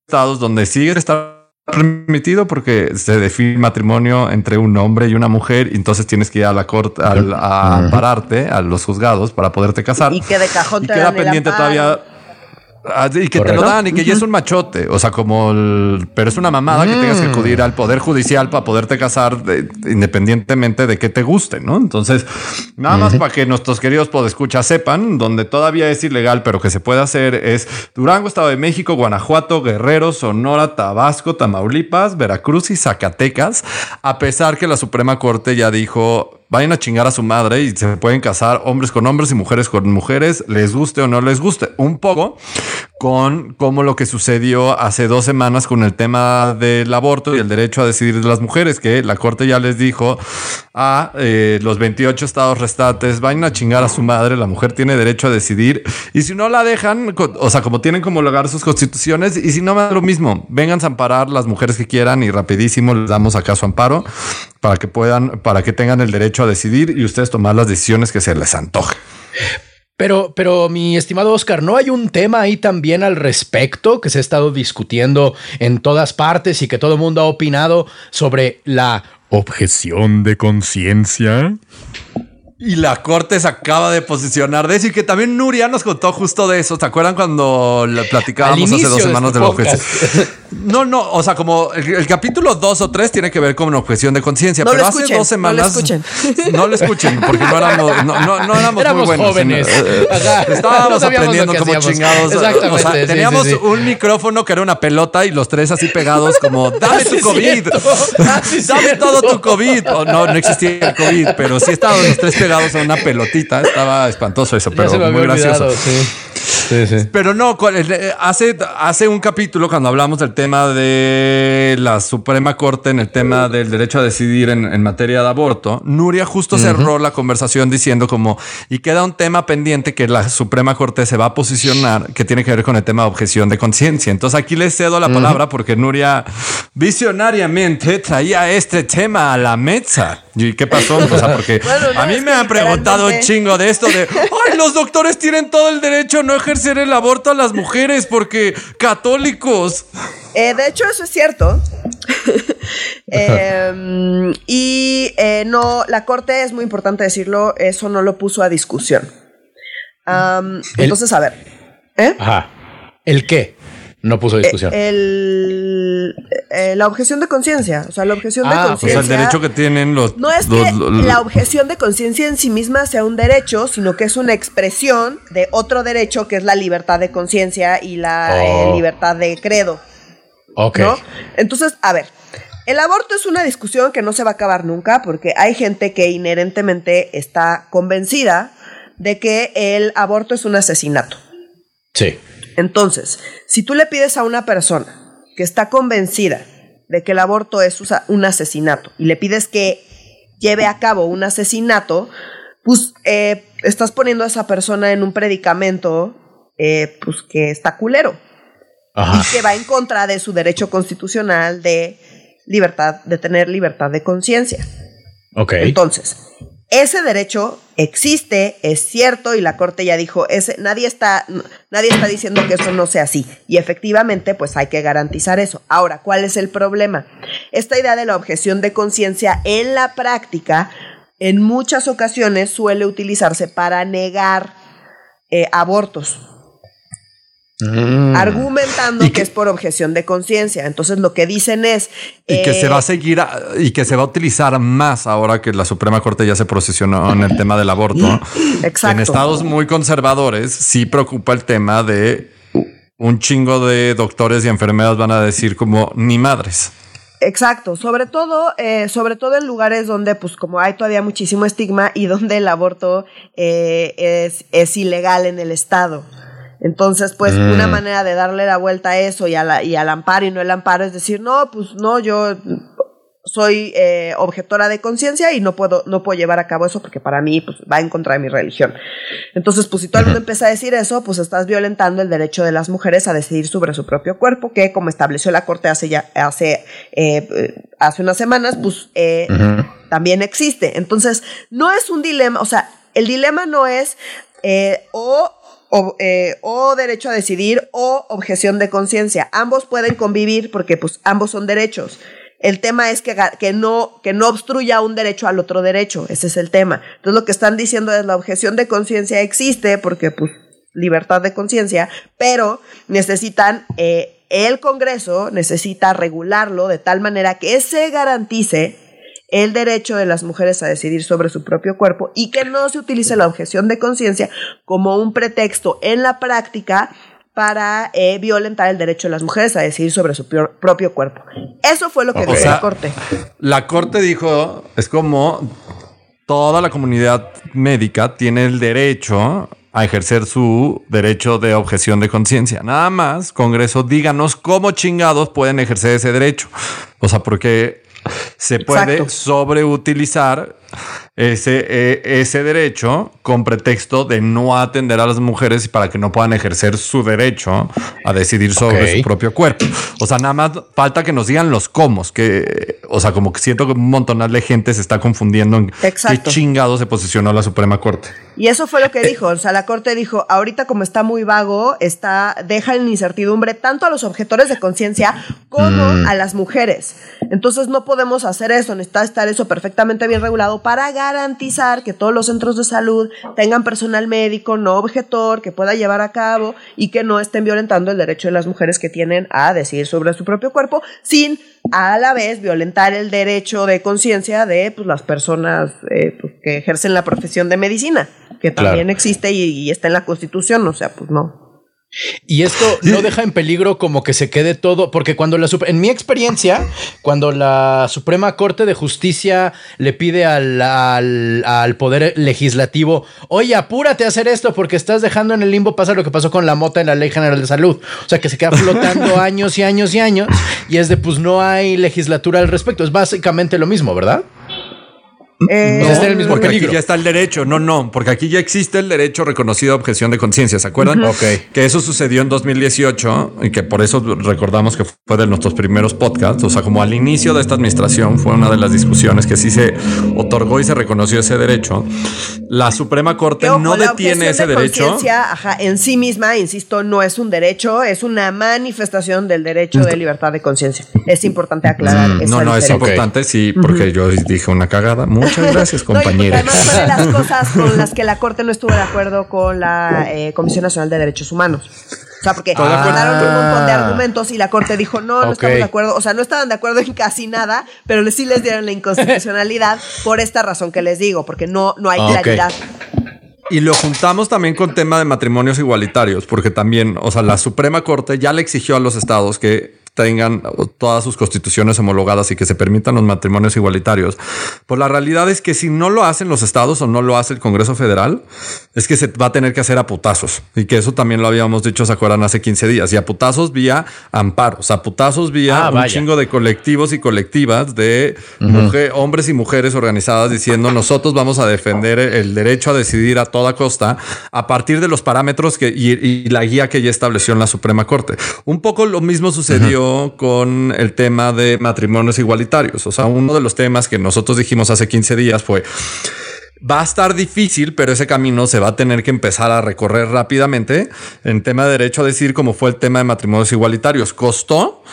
estados donde sigue estar permitido porque se define matrimonio entre un hombre y una mujer y entonces tienes que ir a la corte al- a ampararte a los juzgados para poderte casar. Y que de cajón Y te queda pendiente todavía y que te lo dan y que ya es un machote. O sea, como el, pero es una mamada que tengas que acudir al poder judicial para poderte casar independientemente de que te guste, ¿no? Entonces, nada más para que nuestros queridos podescuchas sepan, donde todavía es ilegal, pero que se puede hacer es Durango, Estado de México, Guanajuato, Guerrero, Sonora, Tabasco, Tamaulipas, Veracruz y Zacatecas, a pesar que la Suprema Corte ya dijo vayan a chingar a su madre y se pueden casar hombres con hombres y mujeres con mujeres, les guste o no les guste. Un poco con como lo que sucedió hace dos semanas con el tema del aborto y el derecho a decidir de las mujeres, que la corte ya les dijo a eh, los 28 estados restantes, vayan a chingar a su madre, la mujer tiene derecho a decidir y si no la dejan, o sea, como tienen como lograr sus constituciones y si no, lo mismo, vengan a amparar las mujeres que quieran y rapidísimo les damos acá su amparo para que puedan, para que tengan el derecho a decidir y ustedes tomar las decisiones que se les antoje. Pero, pero mi estimado Oscar, ¿no hay un tema ahí también al respecto que se ha estado discutiendo en todas partes y que todo el mundo ha opinado sobre la objeción de conciencia? Y la corte se acaba de posicionar de eso y que también Nuria nos contó justo de eso. ¿Te acuerdan cuando le platicábamos hace dos semanas de, la objeción? No, no, o sea, como el, capítulo dos o tres tiene que ver con una objeción de conciencia, pero hace dos semanas. No lo escuchen. No lo escuchen, porque no éramos, no, no, no éramos, muy buenos. Jóvenes. Estábamos aprendiendo como chingados. Exactamente. O sea, teníamos un micrófono que era una pelota y los tres así pegados, como dame tu COVID. dame todo tu COVID. no, no existía el COVID, pero sí estaban los tres pegados a una pelotita. Estaba espantoso eso, pero muy gracioso. Pero no, eh, hace, hace un capítulo cuando hablamos del tema de la Suprema Corte en el tema del derecho a decidir en, materia de aborto, Nuria justo cerró la conversación diciendo como, y queda un tema pendiente que la Suprema Corte se va a posicionar, que tiene que ver con el tema de objeción de conciencia. Entonces aquí le cedo la palabra porque Nuria visionariamente traía este tema a la mesa. ¿Y qué pasó? O sea, porque a mí me han preguntado un chingo de esto de, ay, los doctores tienen todo el derecho a no ejercer el aborto a las mujeres porque católicos. Eh, de hecho, eso es cierto. Em, y eh, no, la corte es muy importante decirlo, eso no lo puso a discusión. entonces, a ver. ¿eh? Ajá. ¿El qué? No puso discusión. El, la objeción de conciencia. O sea, la objeción de conciencia. Ah, pues el derecho que tienen los. No es que la objeción de conciencia en sí misma sea un derecho, sino que es una expresión de otro derecho que es la libertad de conciencia y la oh. libertad de credo. Ok. Entonces, a ver, el aborto es una discusión que no se va a acabar nunca porque hay gente que inherentemente está convencida de que el aborto es un asesinato. Sí. Entonces, si tú le pides a una persona que está convencida de que el aborto es un asesinato y le pides que lleve a cabo un asesinato, pues eh, estás poniendo a esa persona en un predicamento eh, pues que está culero y que va en contra de su derecho constitucional de libertad, de tener libertad de conciencia. Ok. Entonces, ese derecho existe, es cierto, y la Corte ya dijo, ese, nadie, está, nadie está diciendo que eso no sea así. Y efectivamente, pues hay que garantizar eso. Ahora, ¿cuál es el problema? Esta idea de la objeción de conciencia en la práctica, en muchas ocasiones suele utilizarse para negar eh, abortos. Mm. Argumentando que, es por objeción de conciencia. Entonces lo que dicen es... Y que se va a eh, seguir y que se va a utilizar más ahora que la Suprema Corte ya se procesionó en el tema del aborto. Exacto. En estados muy conservadores sí preocupa el tema de un chingo de doctores y enfermeras van a decir como ni madres. Exacto, sobre todo, eh, sobre todo en lugares donde, pues, como hay todavía muchísimo estigma y donde el aborto eh, es, es ilegal en el estado. Entonces, pues, una mm. manera de darle la vuelta a eso y, a y al amparo y no el amparo es decir, no, pues no, yo soy eh, objetora de conciencia y no puedo, no puedo llevar a cabo eso porque para mí pues, va en contra de mi religión. Entonces, pues si todo el mundo empieza a decir eso, pues estás violentando el derecho de las mujeres a decidir sobre su propio cuerpo, que como estableció la Corte hace ya, hace, eh, hace unas semanas, pues eh, también existe. Entonces, no es un dilema, o sea, el dilema no es o o, eh, o, derecho a decidir o objeción de conciencia. Ambos pueden convivir porque pues ambos son derechos. El tema es que, que, no, que no obstruya un derecho al otro derecho. Ese es el tema. Entonces lo que están diciendo es la objeción de conciencia existe porque pues libertad de conciencia, pero necesitan, eh, el Congreso necesita regularlo de tal manera que se garantice el derecho de las mujeres a decidir sobre su propio cuerpo y que no se utilice la objeción de conciencia como un pretexto en la práctica para eh, violentar el derecho de las mujeres a decidir sobre su propio cuerpo. Eso fue lo que dijo la Corte. La Corte dijo, es como toda la comunidad médica tiene el derecho a ejercer su derecho de objeción de conciencia. Nada más, Congreso, díganos cómo chingados pueden ejercer ese derecho. O sea, porque se puede sobreutilizar ese, eh, ese derecho con pretexto de no atender a las mujeres y para que no puedan ejercer su derecho a decidir sobre su propio cuerpo. O sea, nada más falta que nos digan los cómo, que, o sea, como que siento que un montón de gente se está confundiendo en qué chingado se posicionó la Suprema Corte. Y eso fue lo que dijo, o sea, la Corte dijo, ahorita como está muy vago, está, deja en incertidumbre tanto a los objetores de conciencia como mm. a las mujeres. Entonces no podemos hacer eso, necesita estar eso perfectamente bien regulado para garantizar que todos los centros de salud tengan personal médico no objetor que pueda llevar a cabo y que no estén violentando el derecho de las mujeres que tienen a decidir sobre su propio cuerpo sin a la vez violentar el derecho de conciencia de pues, las personas eh, pues, que ejercen la profesión de medicina, que también existe y, y, está en la Constitución, o sea, pues no. Y esto no deja en peligro como que se quede todo, porque cuando la en mi experiencia, cuando la Suprema Corte de Justicia le pide al, al, Poder Legislativo, oye, apúrate a hacer esto porque estás dejando en el limbo pasar lo que pasó con la mota en la Ley General de Salud. O sea, que se queda flotando años y años y años, y es de pues no hay legislatura al respecto. Es básicamente lo mismo, ¿verdad? Eh, no, el mismo porque aquí ya está el derecho. No, no, porque aquí ya existe el derecho reconocido a objeción de conciencia. ¿Se acuerdan? Ok. Que eso sucedió en 2018 y que por eso recordamos que fue de nuestros primeros podcasts. O sea, como al inicio de esta administración fue una de las discusiones que sí se otorgó y se reconoció ese derecho. La Suprema Corte no detiene ese de derecho. Ajá, en sí misma, insisto, no es un derecho, es una manifestación del derecho de libertad de conciencia. Es importante aclarar. Mm, no, no, es importante, sí, porque yo dije una cagada. Muchas gracias, compañera. además fue de las cosas con las que la Corte no estuvo de acuerdo con la eh, Comisión Nacional de Derechos Humanos. O sea, porque mandaron un montón de argumentos y la Corte dijo, no, no estamos de acuerdo. O sea, no estaban de acuerdo en casi nada, pero sí les dieron la inconstitucionalidad por esta razón que les digo, porque no, no hay claridad. Y lo juntamos también con tema de matrimonios igualitarios, porque también, o sea, la Suprema Corte ya le exigió a los estados que tengan todas sus constituciones homologadas y que se permitan los matrimonios igualitarios. Pues la realidad es que si no lo hacen los estados o no lo hace el Congreso Federal, es que se va a tener que hacer a putazos. Y que eso también lo habíamos dicho, se acuerdan, hace 15 días. Y a putazos vía amparos, a putazos vía ah, un chingo de colectivos y colectivas de hombres y mujeres organizadas diciendo nosotros vamos a defender el derecho a decidir a toda costa a partir de los parámetros que, y, la guía que ya estableció en la Suprema Corte. Un poco lo mismo sucedió con el tema de matrimonios igualitarios. O sea, uno de los temas que nosotros dijimos hace 15 días fue va a estar difícil, pero ese camino se va a tener que empezar a recorrer rápidamente. En tema de derecho a decir, como fue el tema de matrimonios igualitarios, costó,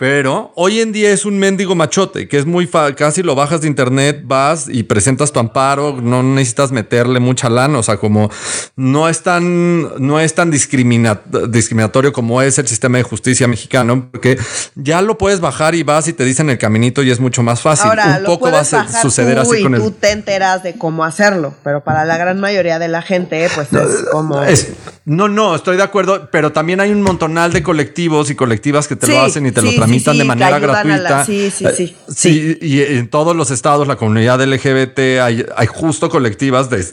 pero hoy en día es un mendigo machote, que es muy fácil, casi lo bajas de internet, vas y presentas tu amparo, no necesitas meterle mucha lana, o sea, como no es tan, no es tan discriminatorio como es el sistema de justicia mexicano, porque ya lo puedes bajar y vas y te dicen el caminito y es mucho más fácil. un poco va a suceder así con el... Tú te enteras de cómo hacerlo, pero para la gran mayoría de la gente, pues es como... no, no, estoy de acuerdo, pero también hay un montonal de colectivos y colectivas que te lo hacen y te lo tramitan de manera gratuita. sí, sí, sí, sí. Y en todos los estados, la comunidad LGBT, hay, hay justo colectivas de,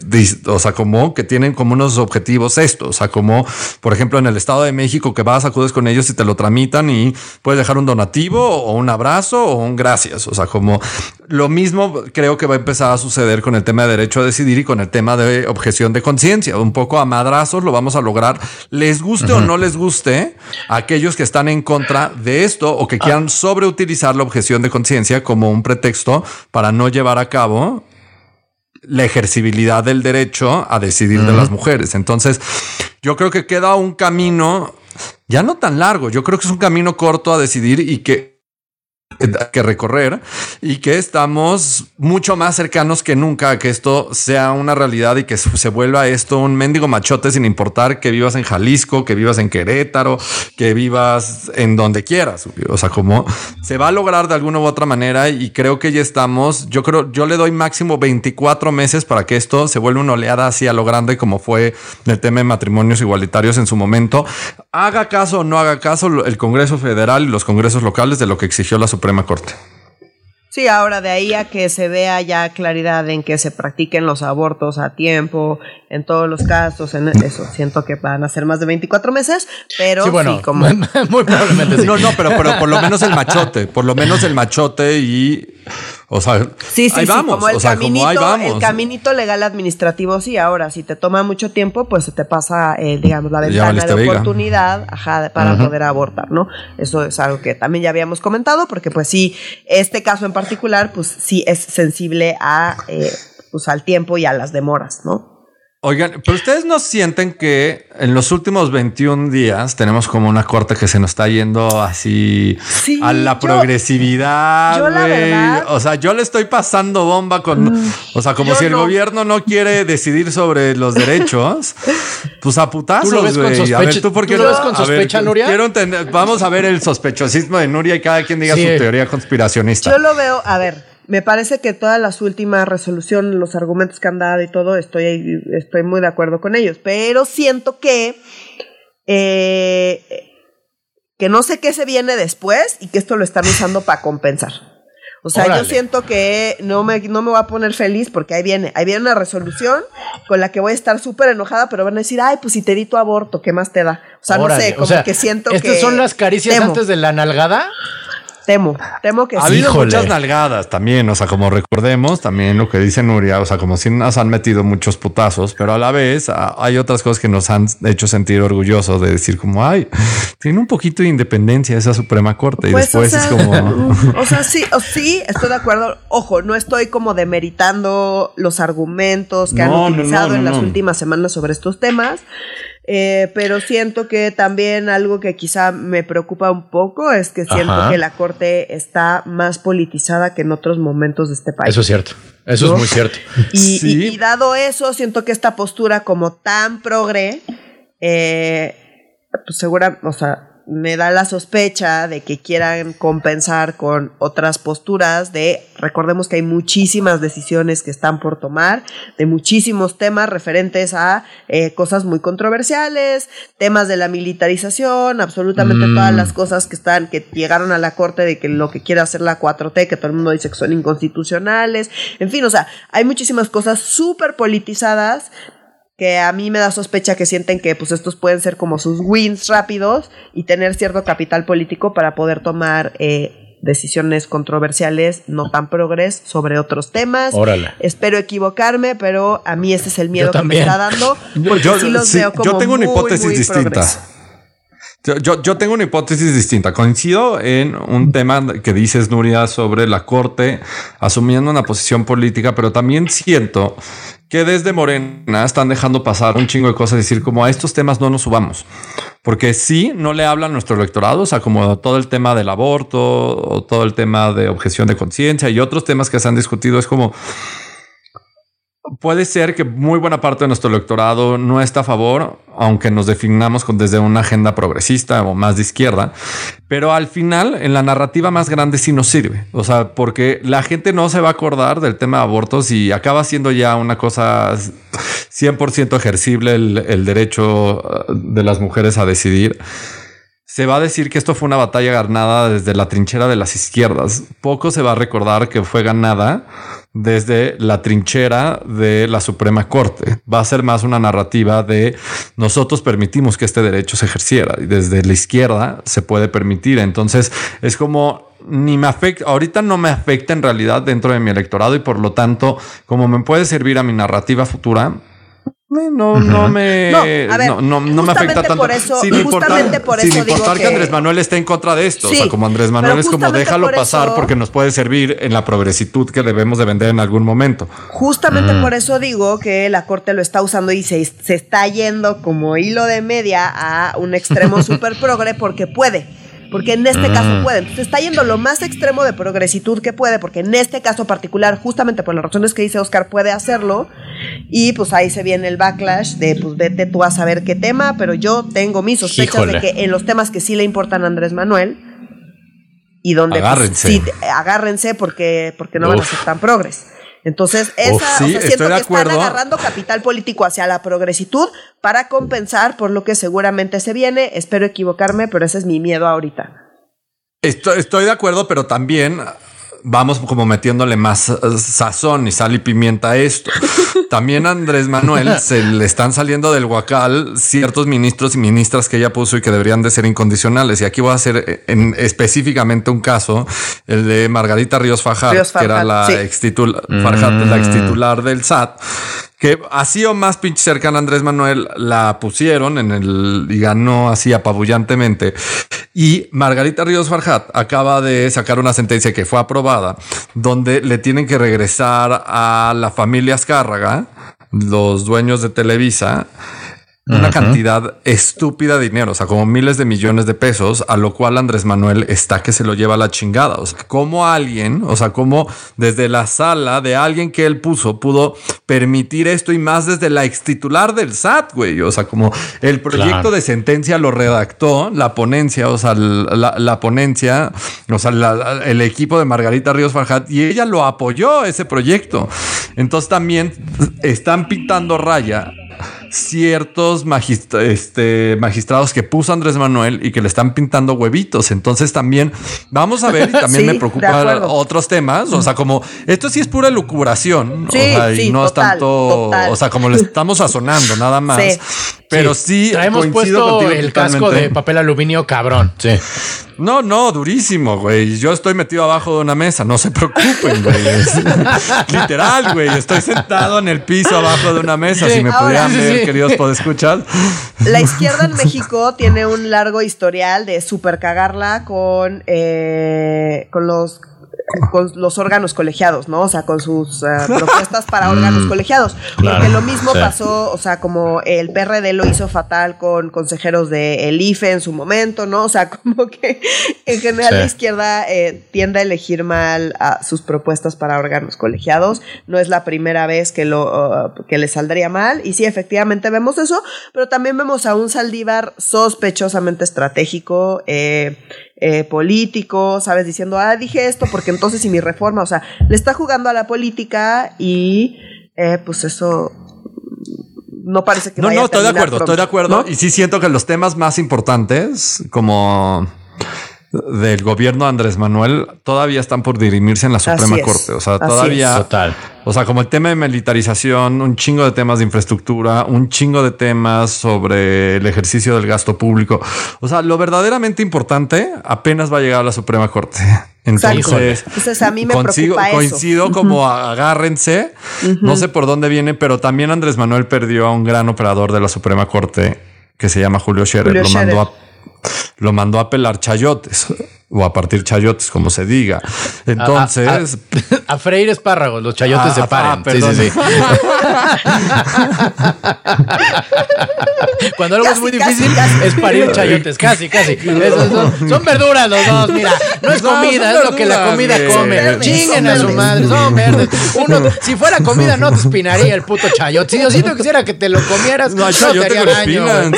o sea, como que tienen como unos objetivos estos. O sea, como, por ejemplo, en el Estado de México, que vas, acudes con ellos y te lo tramitan y puedes dejar un donativo o un abrazo o un gracias. O sea, como lo mismo creo que va a empezar a suceder con el tema de derecho a decidir y con el tema de objeción de conciencia. Un poco a madrazos lo vamos a lograr, les guste o no les guste, a aquellos que están en contra de esto o que quieran sobreutilizar la objeción de conciencia como un pretexto para no llevar a cabo la ejercibilidad del derecho a decidir de las mujeres. Entonces, yo creo que queda un camino ya no tan largo, yo creo que es un camino corto a decidir y que que recorrer y que estamos mucho más cercanos que nunca a que esto sea una realidad y que se vuelva esto un mendigo machote sin importar que vivas en Jalisco, que vivas en Querétaro, que vivas en donde quieras. O sea, como se va a lograr de alguna u otra manera y creo que ya estamos, yo creo, yo le doy máximo 24 meses para que esto se vuelva una oleada así a lo grande como fue el tema de matrimonios igualitarios en su momento. Haga caso o no haga caso el Congreso Federal y los congresos locales de lo que exigió la Suprema Corte. Sí, ahora de ahí a que se vea ya claridad en que se practiquen los abortos a tiempo, en todos los casos, en eso, siento que van a ser más de 24 meses, pero sí, bueno, como... muy probablemente sí. No, no, pero, pero por lo menos el machote, por lo menos el machote y o sea, sí, sí, ahí vamos. Como el, caminito, el caminito legal administrativo, sí. Ahora, si te toma mucho tiempo, pues se te pasa, eh, digamos, la ventana de oportunidad ajá, para poder abortar, ¿no? Eso es algo que también ya habíamos comentado, porque pues sí, este caso en particular, pues sí es sensible a, eh, pues al tiempo y a las demoras, ¿no? Oigan, pero ustedes no sienten que en los últimos 21 días tenemos como una corte que se nos está yendo así a la progresividad. o sea, yo le estoy pasando bomba con, mm. o sea, como si el gobierno no quiere decidir sobre los derechos, pues a putazos, ¿Tú lo ves con sospecha, a ver, ¿tú por qué lo ves con sospecha, Nuria? Quiero entender, vamos a ver el sospechosismo de Nuria y cada quien diga su teoría conspiracionista. Yo lo veo, a ver, me parece que todas las últimas resoluciones, los argumentos que han dado y todo, estoy, estoy muy de acuerdo con ellos. Pero siento que, eh, que no sé qué se viene después y que esto lo están usando para compensar. O sea, yo siento que no me, no me voy a poner feliz porque ahí viene, ahí viene una resolución con la que voy a estar súper enojada, pero van a decir, ay, pues si te di tu aborto, ¿qué más te da? O sea, no sé, como que siento que... ¿Estas son las caricias antes de la nalgada? Temo, temo que ha habido muchas nalgadas también, o sea, como recordemos también lo que dice Nuria, o sea, como si nos han metido muchos putazos, pero a la vez hay otras cosas que nos han hecho sentir orgullosos de decir como, ay, tiene un poquito de independencia esa Suprema Corte y pues, después es como... O sea, sí, sí, estoy de acuerdo. Ojo, no estoy como demeritando los argumentos que han utilizado en las últimas semanas sobre estos temas. Eh, pero siento que también algo que quizá me preocupa un poco es que siento que la corte está más politizada que en otros momentos de este país. Eso es cierto. Eso es muy cierto. Y, dado eso, siento que esta postura como tan progre, eh, pues segura, o sea, me da la sospecha de que quieran compensar con otras posturas de, recordemos que hay muchísimas decisiones que están por tomar, de muchísimos temas referentes a eh, cosas muy controversiales, temas de la militarización, absolutamente mm. todas las cosas que están, que llegaron a la corte de que lo que quiere hacer la 4T, que todo el mundo dice que son inconstitucionales, en fin, o sea, hay muchísimas cosas súper politizadas que a mí me da sospecha que sienten que pues estos pueden ser como sus wins rápidos y tener cierto capital político para poder tomar eh, decisiones controversiales no tan progres sobre otros temas. Órale. Espero equivocarme, pero a mí ese es el miedo que me está dando. yo, yo tengo una hipótesis distinta. Yo, yo, tengo una hipótesis distinta. Coincido en un tema que dices, Nuria, sobre la Corte asumiendo una posición política, pero también siento que desde Morena están dejando pasar un chingo de cosas, decir como a estos temas no nos subamos, porque sí, no le habla a nuestro electorado, o sea, como todo el tema del aborto o todo el tema de objeción de conciencia y otros temas que se han discutido, es como puede ser que muy buena parte de nuestro electorado no está a favor, aunque nos definamos desde una agenda progresista o más de izquierda, pero al final en la narrativa más grande sí nos sirve. O sea, porque la gente no se va a acordar del tema de abortos y acaba siendo ya una cosa 100% ejercible el, el derecho uh, de las mujeres a decidir se va a decir que esto fue una batalla ganada desde la trinchera de las izquierdas. Poco se va a recordar que fue ganada desde la trinchera de la Suprema Corte. Va a ser más una narrativa de nosotros permitimos que este derecho se ejerciera y desde la izquierda se puede permitir. Entonces es como ni me afecta, ahorita no me afecta en realidad dentro de mi electorado y por lo tanto, como me puede servir a mi narrativa futura, no, no me, no, no, me afecta tanto. Por eso, sin justamente por eso importar que... Andrés Manuel esté en contra de esto. o sea, como Andrés Manuel es como déjalo pasar porque nos puede servir en la progresitud que debemos de vender en algún momento. Justamente por eso digo que la Corte lo está usando y se, se está yendo como hilo de media a un extremo súper progre porque puede porque en este caso mm. puede. Entonces está yendo lo más extremo de progresitud que puede, porque en este caso particular, justamente por las razones que dice Oscar, puede hacerlo. Y pues ahí se viene el backlash de, pues vete tú a saber qué tema, pero yo tengo mis sospechas de que en los temas que sí le importan a Andrés Manuel, y donde pues, agárrense, sí, agárrense porque, porque no van a ser tan progres. Entonces, esa, o sea, siento que están agarrando capital político hacia la progresitud para compensar por lo que seguramente se viene. Espero equivocarme, pero ese es mi miedo ahorita. Estoy, estoy de acuerdo, pero también vamos como metiéndole más eh, sazón y sal y pimienta a esto. También a Andrés Manuel se le están saliendo del huacal ciertos ministros y ministras que ella puso y que deberían de ser incondicionales. Y aquí voy a hacer eh, en específicamente un caso, el de Margarita Ríos Fajat, que era la, ex, la ex titular del SAT que así o más pinche cercana Andrés Manuel la pusieron en el y ganó así apabullantemente. Y Margarita Ríos Farjat acaba de sacar una sentencia que fue aprobada donde le tienen que regresar a la familia Azcárraga, los dueños de Televisa, una cantidad estúpida de dinero, o sea, como miles de millones de pesos, a lo cual Andrés Manuel está que se lo lleva a la chingada. O sea, como alguien, o sea, como desde la sala de alguien que él puso pudo permitir esto y más desde la ex titular del SAT, güey. O sea, como el proyecto de sentencia lo redactó la ponencia, o sea, la, ponencia, o sea, el equipo de Margarita Ríos Farjat y ella lo apoyó ese proyecto. Entonces también están pintando raya ciertos este, magistrados que puso Andrés Manuel y que le están pintando huevitos. Entonces también vamos a ver y también me preocupan otros temas. O sea, como esto sí es pura o sea, y no es tanto, o sea, como le estamos sazonando nada más. Pero sí, traemos puesto el casco de papel aluminio cabrón. Sí. No, no, durísimo, güey. Yo estoy metido abajo de una mesa, no se preocupen, güey. Literal, güey. Estoy sentado en el piso abajo de una mesa. Si me pudieran ver, queridos podescuchar. La izquierda en México tiene un largo historial de super cagarla con, eh, con los con los órganos colegiados, ¿no? O sea, con sus eh, propuestas para órganos mm, colegiados. Porque lo mismo pasó, o sea, como el PRD lo hizo fatal con consejeros de el IFE en su momento, ¿no? O sea, como que en general la izquierda eh, tiende a elegir mal sus propuestas para órganos colegiados. No es la primera vez que lo uh, que le saldría mal. Y sí, efectivamente vemos eso, pero también vemos a un Saldívar sospechosamente estratégico. Eh, eh, político, ¿sabes? Diciendo, ah, dije esto porque entonces y mi reforma, o sea, le está jugando a la política y eh, pues eso no parece que... No, no, estoy de acuerdo, estoy de acuerdo. Y sí siento que los temas más importantes, como del gobierno de Andrés Manuel todavía están por dirimirse en la Suprema Corte. O sea, todavía. Total. O sea, como el tema de militarización, un chingo de temas de infraestructura, un chingo de temas sobre el ejercicio del gasto público. O sea, lo verdaderamente importante apenas va a llegar a la Suprema Corte. Entonces, Entonces a mí me preocupa coincido como agárrense. No sé por dónde viene, pero también Andrés Manuel perdió a un gran operador de la Suprema Corte que se llama Julio Scherer. lo mandó a lo mandó a pelar chayotes o a partir chayotes, como se diga. Entonces. A, freír espárragos, los chayotes se paren. sí, sí, sí. Cuando algo es muy difícil, es parir chayotes. Casi, casi. son, verduras los dos, mira. No es comida, es lo que la comida come. Chinguen a su madre, son verdes. Uno, si fuera comida, no te espinaría el puto chayote. Si Diosito quisiera que te lo comieras, no, no te haría daño.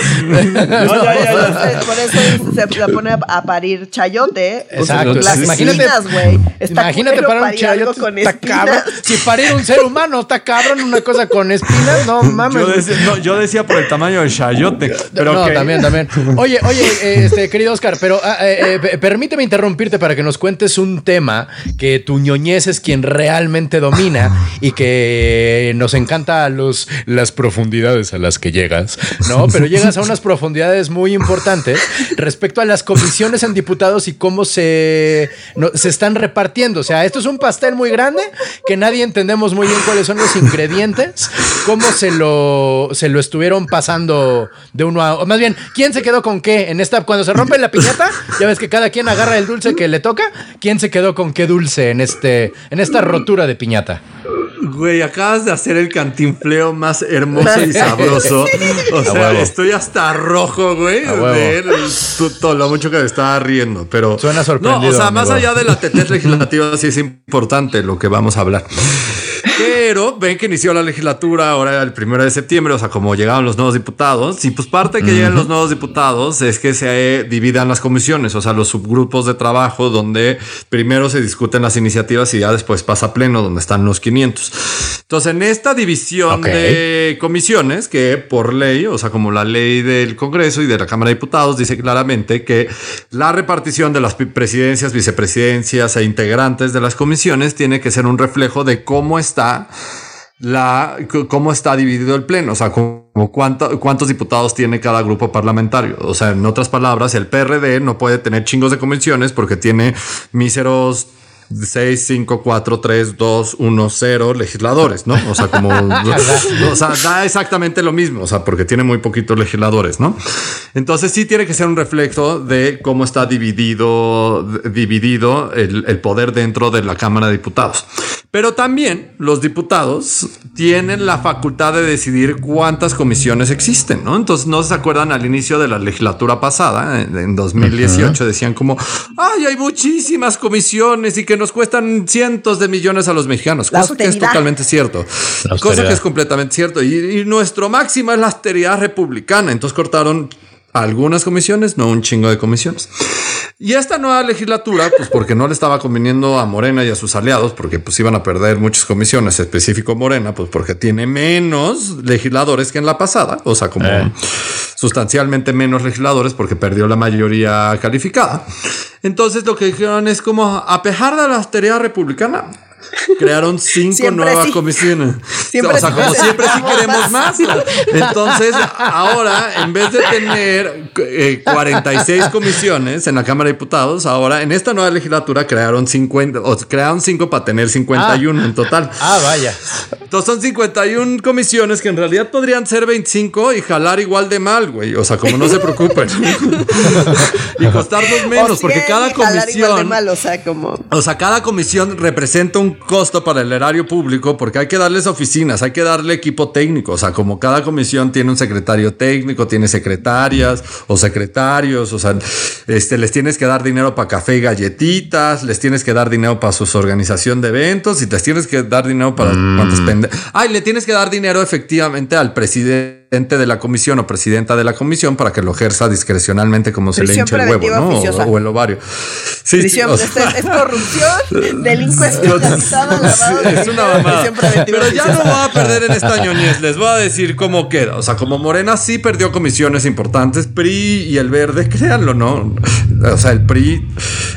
Por eso se la pone a parir chayote Exacto. las imagínate, güey. Imagínate para un chayote. Con está cabrón. Si parir un ser humano está cabrón una cosa con espinas, no mames. Yo decía, por el tamaño del chayote. Pero no, también, también. Oye, oye, este, querido Oscar, pero ah, eh, eh, permíteme interrumpirte para que nos cuentes un tema que tu ñoñez es quien realmente domina y que nos encanta los, las profundidades a las que llegas, ¿no? Pero llegas a unas profundidades muy importantes respecto a las comisiones en diputados y cómo cómo se, se están repartiendo. O sea, esto es un pastel muy grande que nadie entendemos muy bien cuáles son los ingredientes, cómo se lo, se lo estuvieron pasando de uno a... O más bien, ¿quién se quedó con qué? En esta, cuando se rompe la piñata, ya ves que cada quien agarra el dulce que le toca. ¿Quién se quedó con qué dulce en, este, en esta rotura de piñata? Güey, acabas de hacer el cantinfleo más hermoso y sabroso. O sea, estoy hasta rojo, güey, de ver todo lo mucho que me estaba riendo. Pero suena sorprendido. No, o sea, más allá de la tetez legislativa, sí es importante lo que vamos a hablar. Pero ven que inició la legislatura ahora el primero de septiembre, o sea, como llegaron los nuevos diputados. Y pues parte de que lleguen los nuevos diputados es que se dividan las comisiones, o sea, los subgrupos de trabajo donde primero se discuten las iniciativas y ya después pasa a pleno donde están los 500. Entonces, en esta división de comisiones, que por ley, o sea, como la ley del Congreso y de la Cámara de Diputados, dice claramente que la repartición de las presidencias, vicepresidencias e integrantes de las comisiones tiene que ser un reflejo de cómo está la, cómo está dividido el pleno, o sea, como cuántos diputados tiene cada grupo parlamentario. O sea, en otras palabras, el PRD no puede tener chingos de convenciones porque tiene míseros 6, 5, 4, 3, 2, 1, 0 legisladores, ¿no? O sea, como, o sea, da exactamente lo mismo, o sea, porque tiene muy poquitos legisladores, ¿no? Entonces sí tiene que ser un reflejo de cómo está dividido, dividido el, el poder dentro de la Cámara de Diputados. Pero también los diputados tienen la facultad de decidir cuántas comisiones existen, ¿no? Entonces no se acuerdan al inicio de la legislatura pasada, en 2018, decían como, ay, hay muchísimas comisiones y que nos cuestan cientos de millones a los mexicanos, cosa que es totalmente cierto, cosa que es completamente cierto. Y, y nuestro máximo es la austeridad republicana, entonces cortaron algunas comisiones, no un chingo de comisiones. Y esta nueva legislatura, pues porque no le estaba conveniendo a Morena y a sus aliados, porque pues iban a perder muchas comisiones, específico Morena, pues porque tiene menos legisladores que en la pasada, o sea, como eh. sustancialmente menos legisladores porque perdió la mayoría calificada. Entonces lo que dijeron es como, a pesar de la austeridad republicana, crearon cinco nuevas comisiones. o sea, como siempre sí queremos más. Entonces, ahora, en vez de tener 46 eh, comisiones en la Cámara de Diputados, ahora en esta nueva legislatura crearon 50, o crearon 5 para tener 51 en total. Ah, vaya. Entonces son 51 comisiones que en realidad podrían ser 25 y jalar igual de mal, güey. O sea, como no se preocupen. y costarnos menos, porque cada comisión. o sea, como. O sea, cada comisión representa un costo para el erario público porque hay que darles oficinas, hay que darle equipo técnico. O sea, como cada comisión tiene un secretario técnico, tiene secretarias o secretarios, o sea, este, les tienes que dar dinero para café y galletitas, les tienes que dar dinero para su organización de eventos y les tienes que dar dinero para mm. cuántas Ay, le tienes que dar dinero efectivamente al presidente de la comisión o presidenta de la comisión para que lo ejerza discrecionalmente como se le hincha el huevo, ¿no? O, el ovario. Sí, sí es, corrupción, delincuencia es una mamada. Pero ya no voy a perder en esta ñoñez. Les voy a decir cómo queda. O sea, como Morena sí perdió comisiones importantes, PRI y el Verde, créanlo, ¿no? O sea, el PRI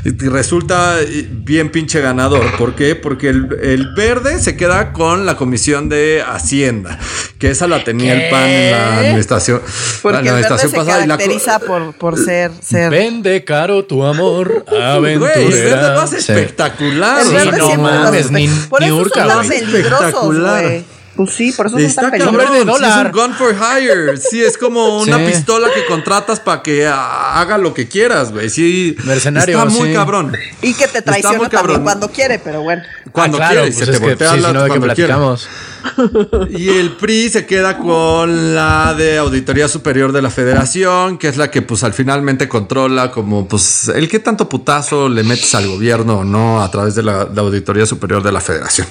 resulta bien pinche ganador. ¿Por qué? Porque el, el Verde se queda con la comisión de Hacienda, que esa la tenía el PAN la administración. Porque la administración se pasada caracteriza por, por ser, ser. Vende caro tu amor, aventurera. Güey, es más espectacular. Sí, no mames, ni, por eso son más peligrosos, güey. Pues sí, por eso Está tan peligrosos. de dólar. Es un gun for hire. Sí, es como una pistola que contratas para que haga lo que quieras, güey. Sí. Mercenario. Está muy cabrón. Y que te traiciona también cuando quiere, pero bueno. Cuando ah, quiere, pues se te voltea la, cuando que platicamos. y el PRI se queda con la de Auditoría Superior de la Federación, que es la que pues al finalmente controla como pues el que tanto putazo le metes al gobierno o no a través de la, Auditoría Superior de la Federación.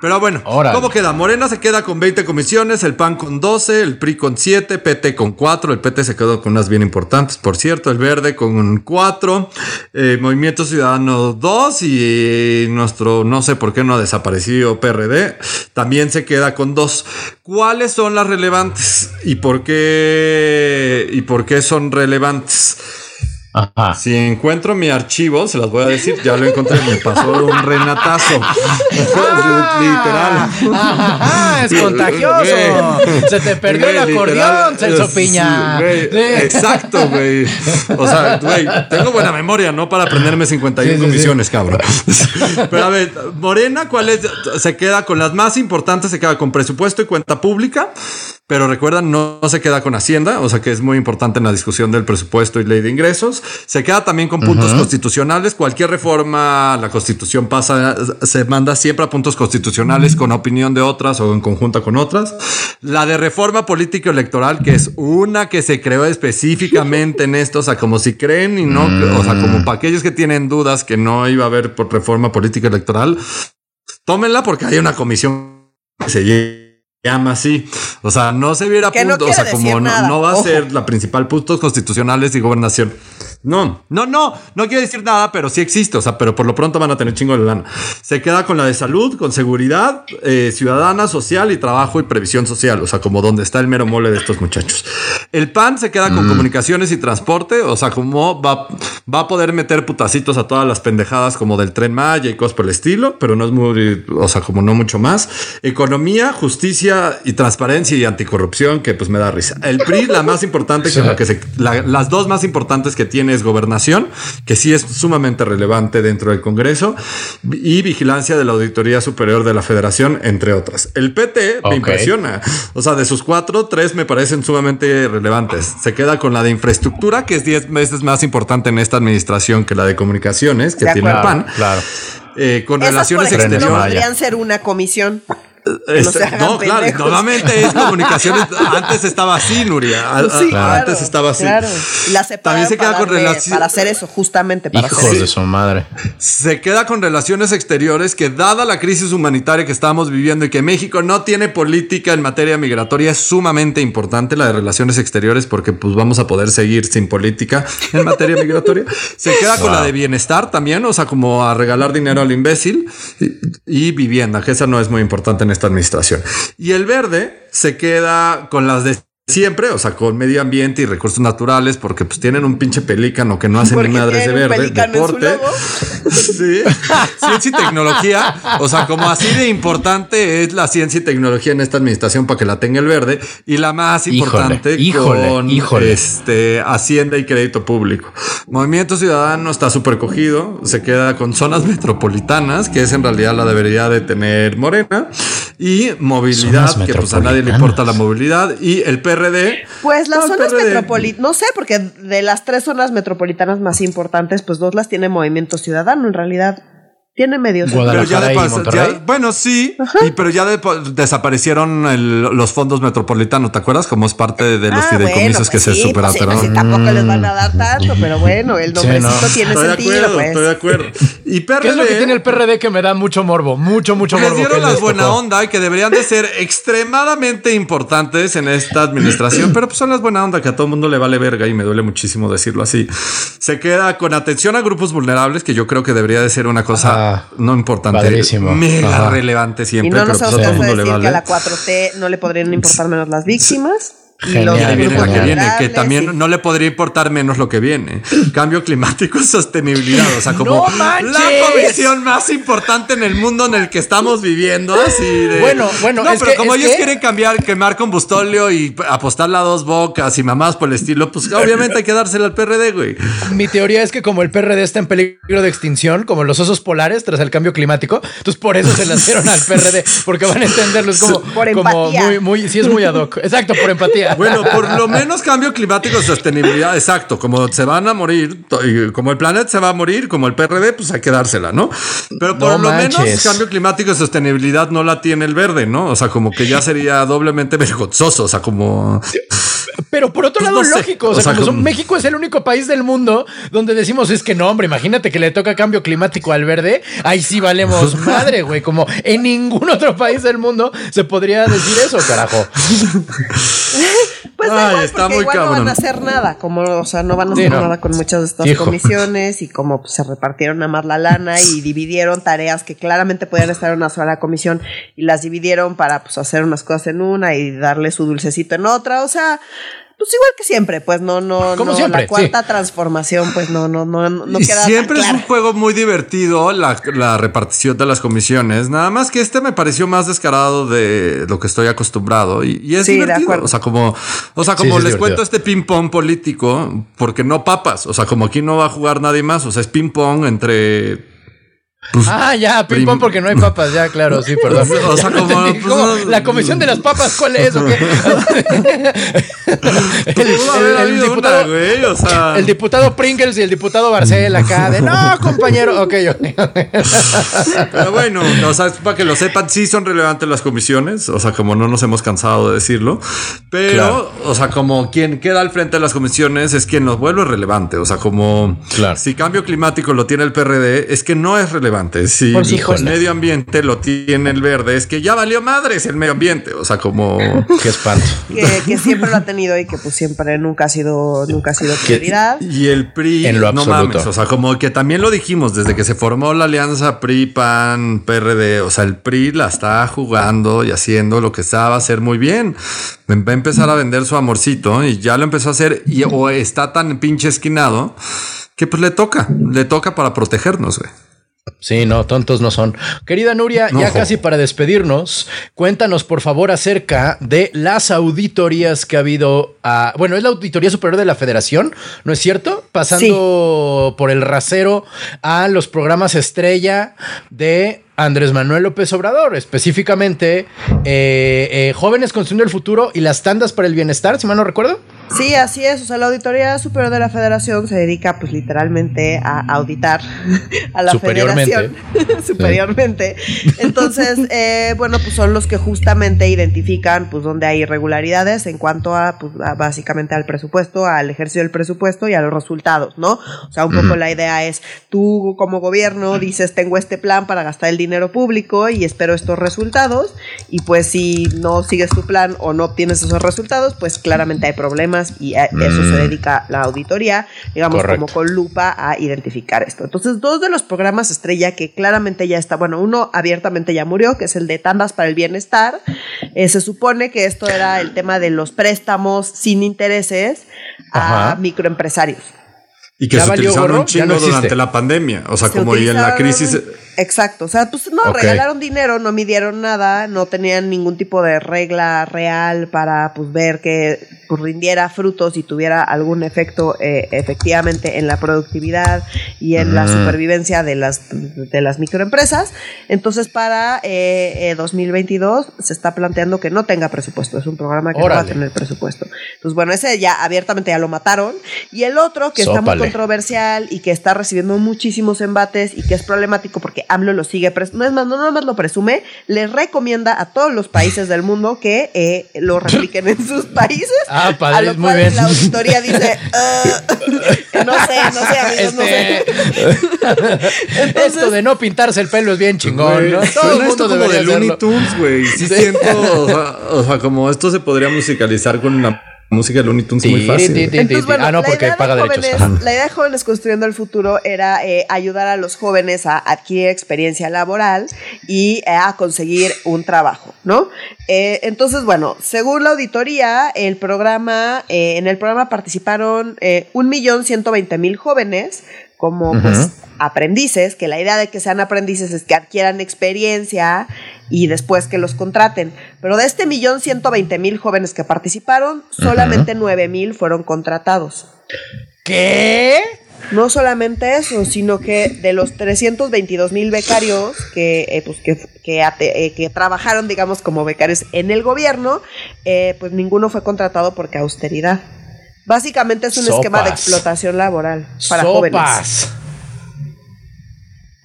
Pero bueno, ¿cómo queda? Morena se queda con 20 comisiones, el PAN con 12, el PRI con 7, PT con 4, el PT se quedó con unas bien importantes, por cierto, el Verde con 4, eh, Movimiento Ciudadano 2 y nuestro, no sé por qué no ha desaparecido PRD, también se queda con dos. ¿Cuáles son las relevantes y por qué y por qué son relevantes? Si encuentro mi archivo, se las voy a decir, ya lo encontré, me pasó un renatazo. Literal. Ah, es contagioso. Se te perdió el acordeón, Celso Piña. Exacto, güey. O sea, güey, tengo buena memoria, ¿no? Para aprenderme 51 comisiones, cabrón. Pero a ver, Morena, ¿cuál es? Se queda con las más importantes, se queda con presupuesto y cuenta pública. Pero recuerdan, no, se queda con Hacienda, o sea que es muy importante en la discusión del presupuesto y ley de ingresos. Se queda también con puntos constitucionales. Cualquier reforma, la constitución pasa, se manda siempre a puntos constitucionales con opinión de otras o en conjunta con otras. La de reforma político electoral, que es una que se creó específicamente en esto, o sea, como si creen y no, o sea, como para aquellos que tienen dudas que no iba a haber por reforma política electoral, tómenla porque hay una comisión que se llama así. O sea, no se viera punto, o sea, como no, va a ser la principal puntos constitucionales y gobernación. No, no, no, no quiero decir nada, pero sí existe, o sea, pero por lo pronto van a tener chingo de lana. Se queda con la de salud, con seguridad eh, ciudadana, social y trabajo y previsión social, o sea, como donde está el mero mole de estos muchachos. El PAN se queda con mm. comunicaciones y transporte, o sea, como va, va a poder meter putacitos a todas las pendejadas como del tren Maya y cosas por el estilo, pero no es muy, o sea, como no mucho más. Economía, justicia y transparencia y anticorrupción, que pues me da risa. El PRI, la más importante, que, que se, las dos más importantes que tiene gobernación, que sí es sumamente relevante dentro del Congreso, y vigilancia de la Auditoría Superior de la Federación, entre otras. El PT me impresiona. O sea, de sus cuatro, tres me parecen sumamente relevantes. Se queda con la de infraestructura, que es diez veces más importante en esta administración que la de comunicaciones, que tiene el PAN. Claro. Eh, con relaciones exteriores. podrían ser una comisión. Este, no, claro, normalmente es comunicaciones. Antes estaba así, Nuria. antes estaba así. También se queda con relaciones. Para hacer eso, justamente para Hijos de su madre. Se queda con relaciones exteriores que, dada la crisis humanitaria que estamos viviendo y que México no tiene política en materia migratoria, es sumamente importante la de relaciones exteriores porque, pues, vamos a poder seguir sin política en materia migratoria. Se queda con la de bienestar también, o sea, como a regalar dinero al imbécil y, y vivienda, que esa no es muy importante en esta administración. Y el verde se queda con las de siempre, o sea, con medio ambiente y recursos naturales, porque pues tienen un pinche pelícano que no hacen ni madres de verde, deporte, sí, ciencia y tecnología, o sea, como así de importante es la ciencia y tecnología en esta administración para que la tenga el verde y la más importante con este Hacienda y crédito público. Movimiento Ciudadano está súper cogido, se queda con zonas metropolitanas, que es en realidad la debería de tener Morena, y movilidad, que pues a nadie le importa la movilidad, y el pues las zonas metropolitanas, no sé, porque de las tres zonas metropolitanas más importantes, pues dos las tiene Movimiento Ciudadano en realidad. Tiene medios. bueno, sí, pero ya desaparecieron los fondos metropolitanos, ¿te acuerdas? Como es parte de los ah, fideicomisos que se pues superaron. Pues tampoco les van a dar tanto, pero bueno, el nombrecito tiene estoy sentido. De acuerdo, pues. Estoy de acuerdo. Y PRD, ¿Qué es lo que tiene el PRD que me da mucho morbo? Mucho, mucho morbo. Les dieron las buena onda y que deberían de ser extremadamente importantes en esta administración, pero pues son las buena onda que a todo el mundo le vale verga y me duele muchísimo decirlo así. Se queda con atención a grupos vulnerables, que yo creo que debería de ser una cosa no importante, mega relevante siempre. Y no nos vamos a decir que a la 4T no le podrían importar menos las víctimas. Genial, y viene la que viene, que también no le podría importar menos lo que viene. Cambio climático y sostenibilidad. O sea, como la comisión más importante en el mundo en el que estamos viviendo. Así de. Bueno, bueno, no, pero como ellos quieren cambiar, quemar combustóleo y apostarle a dos bocas y mamás por el estilo, pues obviamente hay que dársela al PRD, güey. Mi teoría es que como el PRD está en peligro de extinción, como los osos polares tras el cambio climático, entonces por eso se lanzaron al PRD, porque van a entenderlo. Es como, como muy, muy, sí es muy ad hoc. Exacto, por empatía. Bueno, por lo menos cambio climático y sostenibilidad, exacto. Como se van a morir, como el planeta se va a morir, como el PRD, pues hay que dársela, ¿no? Pero por lo menos cambio climático y sostenibilidad no la tiene el verde, ¿no? O sea, como que ya sería doblemente vergonzoso. O sea, como. Pero por otro pues lado, lógico. O sea, como México es el único país del mundo donde decimos es que no, hombre, imagínate que le toca cambio climático al verde. Ahí sí valemos madre, güey. Como en ningún otro país del mundo se podría decir eso, carajo. Pues está muy igual no van a hacer nada, como, o sea, no van a hacer nada con muchas de estas comisiones y como pues, se repartieron nada más la lana y dividieron tareas que claramente podían estar en una sola comisión y las dividieron para pues hacer unas cosas en una y darle su dulcecito en otra, o sea, pues igual que siempre, pues no, no, Como no, la cuarta transformación, pues no, no, no, no queda Siempre es un juego muy divertido la, la, repartición de las comisiones. Nada más que este me pareció más descarado de lo que estoy acostumbrado y, es divertido. O sea, como, o sea, como les cuento este ping pong político, porque no papas. O sea, como aquí no va a jugar nadie más. O sea, es ping pong entre Pues, ah, ya, ping pong porque no hay papas, ya, claro, sí, perdón. O sea, como, pues, la comisión de las papas, ¿cuál es? el, el, diputado, el diputado Pringles y el diputado Barcel acá de no, compañero. Ok, Pero bueno, o sea, para que lo sepan, sí son relevantes las comisiones, o sea, como no nos hemos cansado de decirlo, pero, o sea, como quien queda al frente de las comisiones es quien nos vuelve relevante, o sea, como si cambio climático lo tiene el PRD, es que no es relevante si el medio ambiente lo tiene el verde, es que ya valió madres el medio ambiente. O sea, como. Qué espanto. que, siempre lo ha tenido y que pues siempre nunca ha sido, nunca ha sido prioridad. Y el PRI, en lo no mames. O sea, como que también lo dijimos desde que se formó la alianza PRI, PAN, PRD. O sea, el PRI la está jugando y haciendo lo que sabe hacer muy bien. Va a empezar a vender su amorcito y ya lo empezó a hacer y o está tan pinche esquinado que pues le toca, le toca para protegernos, güey. Sí, no, tontos no son. Querida Nuria, ya casi para despedirnos, cuéntanos por favor acerca de las auditorías que ha habido. A, bueno, es la Auditoría Superior de la Federación, ¿no es cierto? Pasando por el rasero a los programas estrella de Andrés Manuel López Obrador, específicamente eh, eh, Jóvenes Construyendo el Futuro y las tandas para el bienestar, si mal no recuerdo. Sí, así es. O sea, la Auditoría Superior de la Federación se dedica, pues, literalmente a auditar a la Federación. Superiormente. Entonces, eh, bueno, pues son los que justamente identifican, pues, dónde hay irregularidades en cuanto a, pues, básicamente al presupuesto, al ejercicio del presupuesto y a los resultados, ¿no? O sea, un poco la idea es, tú como gobierno dices, tengo este plan para gastar el dinero dinero público y espero estos resultados. Y pues si no sigues tu plan o no obtienes esos resultados, pues claramente hay problemas y a eso se mm. dedica la auditoría, digamos como con lupa a identificar esto. Entonces, dos de los programas estrella que claramente ya está, bueno, uno abiertamente ya murió, que es el de Tandas para el Bienestar. Eh, se supone que esto era el tema de los préstamos sin intereses a microempresarios. Y que se utilizaron un chingo durante la pandemia. O sea, como y en la crisis Exacto, o sea, pues no, regalaron dinero, no midieron nada, no tenían ningún tipo de regla real para pues ver que pues, rindiera frutos y tuviera algún efecto eh, efectivamente en la productividad y en la supervivencia de las, de las microempresas. Entonces, para eh, 2022 se está planteando que no tenga presupuesto, es un programa que no va a tener presupuesto. Entonces, bueno, ese ya abiertamente ya lo mataron. Y el otro, que está muy controversial y que está recibiendo muchísimos embates y que es problemático porque AMLO lo sigue, no es más, no nada más lo presume, le recomienda a todos los países del mundo que eh, lo repliquen en sus países. Ah, padre, a lo muy bien. La auditoría dice, uh, no sé, no sé, amigos, no sé. Este, esto de no pintarse el pelo es bien chingón, ¿no? Todo el mundo como de Looney Tunes, güey. Sí, siento, o sea, como esto se podría musicalizar con una música de Looney Tunes muy fácil. ah, no, porque paga derechos. la idea de Jóvenes Construyendo el Futuro era eh, ayudar a los jóvenes a adquirir experiencia laboral y eh, a conseguir un trabajo, ¿no? Eh, entonces, bueno, según la auditoría, el programa, en el programa participaron un millón ciento veinte mil jóvenes como pues aprendices, que la idea de que sean aprendices es que adquieran experiencia y después que los contraten. Pero de este millón ciento veinte mil jóvenes que participaron, solamente nueve mil fueron contratados. ¿Qué? No solamente eso, sino que de los 322 mil becarios que, eh, pues que, eh, que, trabajaron, digamos, como becarios en el gobierno, eh, pues ninguno fue contratado porque austeridad. Básicamente es un esquema de explotación laboral para jóvenes.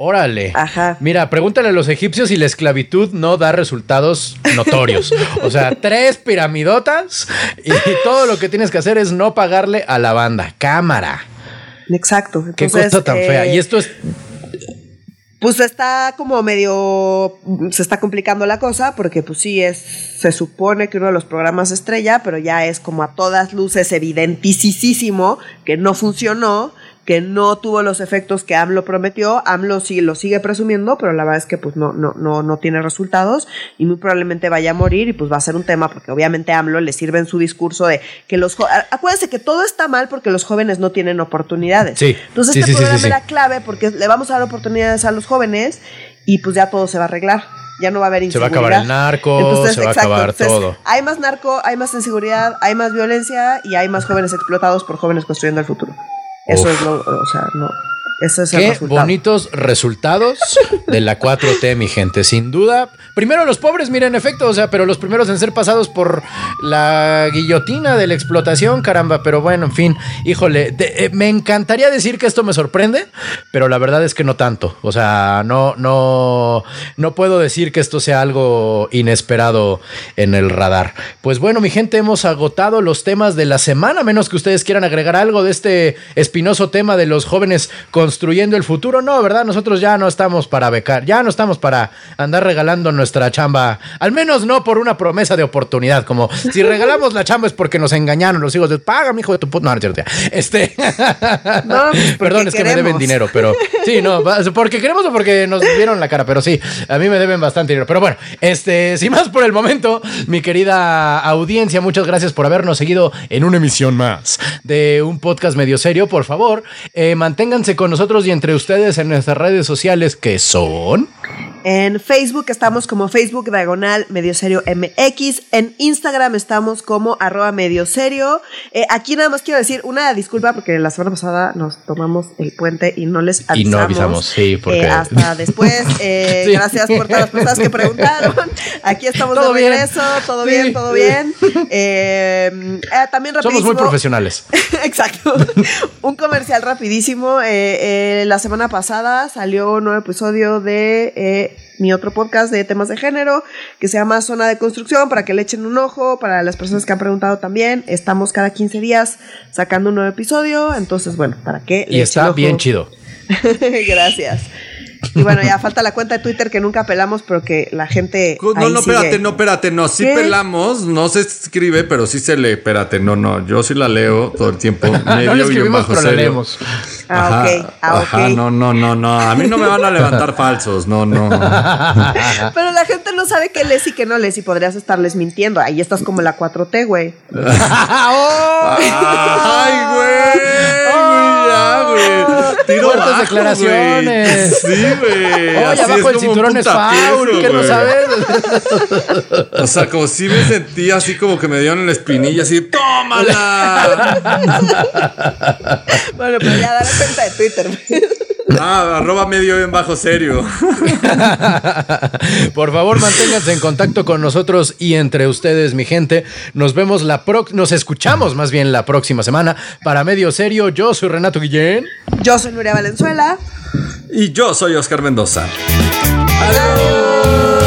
Órale. Ajá. Mira, pregúntale a los egipcios si la esclavitud no da resultados notorios. o sea, tres piramidotas y todo lo que tienes que hacer es no pagarle a la banda. Cámara. Exacto. Qué cosa tan fea. Y eh, esto es pues está como medio se está complicando la cosa porque pues sí es se supone que uno de los programas estrella pero ya es como a todas luces evidentísimo que no funcionó que no tuvo los efectos que AMLO prometió. AMLO sí lo sigue presumiendo, pero la verdad es que pues no, no, no, no tiene resultados y muy probablemente vaya a morir y pues va a ser un tema porque obviamente AMLO le sirve en su discurso de que los acuérdense que todo está mal porque los jóvenes no tienen oportunidades. Sí. Entonces este programa era clave porque le vamos a dar oportunidades a los jóvenes y pues ya todo se va a arreglar ya no va a haber inseguridad. Se va a acabar el narco, se va a acabar todo. Hay más narco, hay más inseguridad, hay más violencia y hay más jóvenes explotados por jóvenes construyendo el futuro. Eso es lo, o sea, no. Eso es el Qué resultado. bonitos resultados de la 4T, mi gente. Sin duda. Primero los pobres, miren, en efecto, o sea, pero los primeros en ser pasados por la guillotina de la explotación, caramba. Pero bueno, en fin, híjole, eh, me encantaría decir que esto me sorprende, pero la verdad es que no tanto. O sea, no, no, no puedo decir que esto sea algo inesperado en el radar. Pues bueno, mi gente, hemos agotado los temas de la semana, menos que ustedes quieran agregar algo de este espinoso tema de los jóvenes construyendo el futuro. No, ¿verdad? Nosotros ya no estamos para becar, ya no estamos para andar regalando nuestra chamba, al menos no por una promesa de oportunidad, como si regalamos la chamba es porque nos engañaron los hijos de paga, mi hijo de tu puta. No, no. Este, No, pues, porque perdón, es que me deben dinero, pero sí, no, porque queremos o porque nos vieron la cara, pero sí, a mí me deben bastante dinero. Pero bueno, este, sin más por el momento, mi querida audiencia, muchas gracias por habernos seguido en una emisión más de un podcast medio serio. Por favor, eh, manténganse con nosotros y entre ustedes en nuestras redes sociales que son. En Facebook estamos como Facebook Diagonal Medio Serio MX. En Instagram estamos como arroba medio serio. Eh, aquí nada más quiero decir una disculpa porque la semana pasada nos tomamos el puente y no les avisamos. Y no avisamos, sí, porque- Eh, hasta después. Eh, Sí. Gracias por todas las personas que preguntaron. Aquí estamos Todo de bien. regreso. Todo Sí. bien, todo bien. Eh, también Somos muy rapidísimo- profesionales. Exacto. un comercial rapidísimo. La semana pasada salió un nuevo episodio de mi otro podcast de temas de género que se llama Zona de Construcción para que le echen un ojo. Para las personas que han preguntado también, estamos cada 15 días sacando un nuevo episodio. Entonces, bueno, para que le Y echen está ojo. bien chido. Gracias. Y bueno, ya falta la cuenta de Twitter que nunca pelamos, pero que la gente. No, ahí no, sigue. espérate, no, espérate, no, sí ¿Qué? pelamos, no se escribe, pero sí se lee, espérate, no, no, yo sí la leo todo el tiempo. no medio guion escribimos, bajo pero la serio. leemos. Ah, Ajá, ok. Ah, ok. ajá, no, no, no, no, a mí no me van a levantar falsos, no, no. Pero la gente no sabe qué lees y qué no lees y podrías estarles mintiendo. Ahí estás como la 4T, güey. ¡Oh! Ay, güey, güey. Tiro Fuertes declaraciones. Sí, güey. Oye, Así abajo el cinturón es eso, ¿qué no sabes? O sea, como si me sentía así como que me dieron en la espinilla, así, ¡tómala! Bueno, pero ya da la cuenta de Twitter. Ah, arroba medio en bajo serio. Por favor, manténganse en contacto con nosotros y entre ustedes, mi gente. Nos vemos la pro nos escuchamos más bien la próxima semana para Medio Serio. Yo soy Renato Guillén. Yo soy Nuria Valenzuela. Y yo soy Oscar Mendoza. Adiós.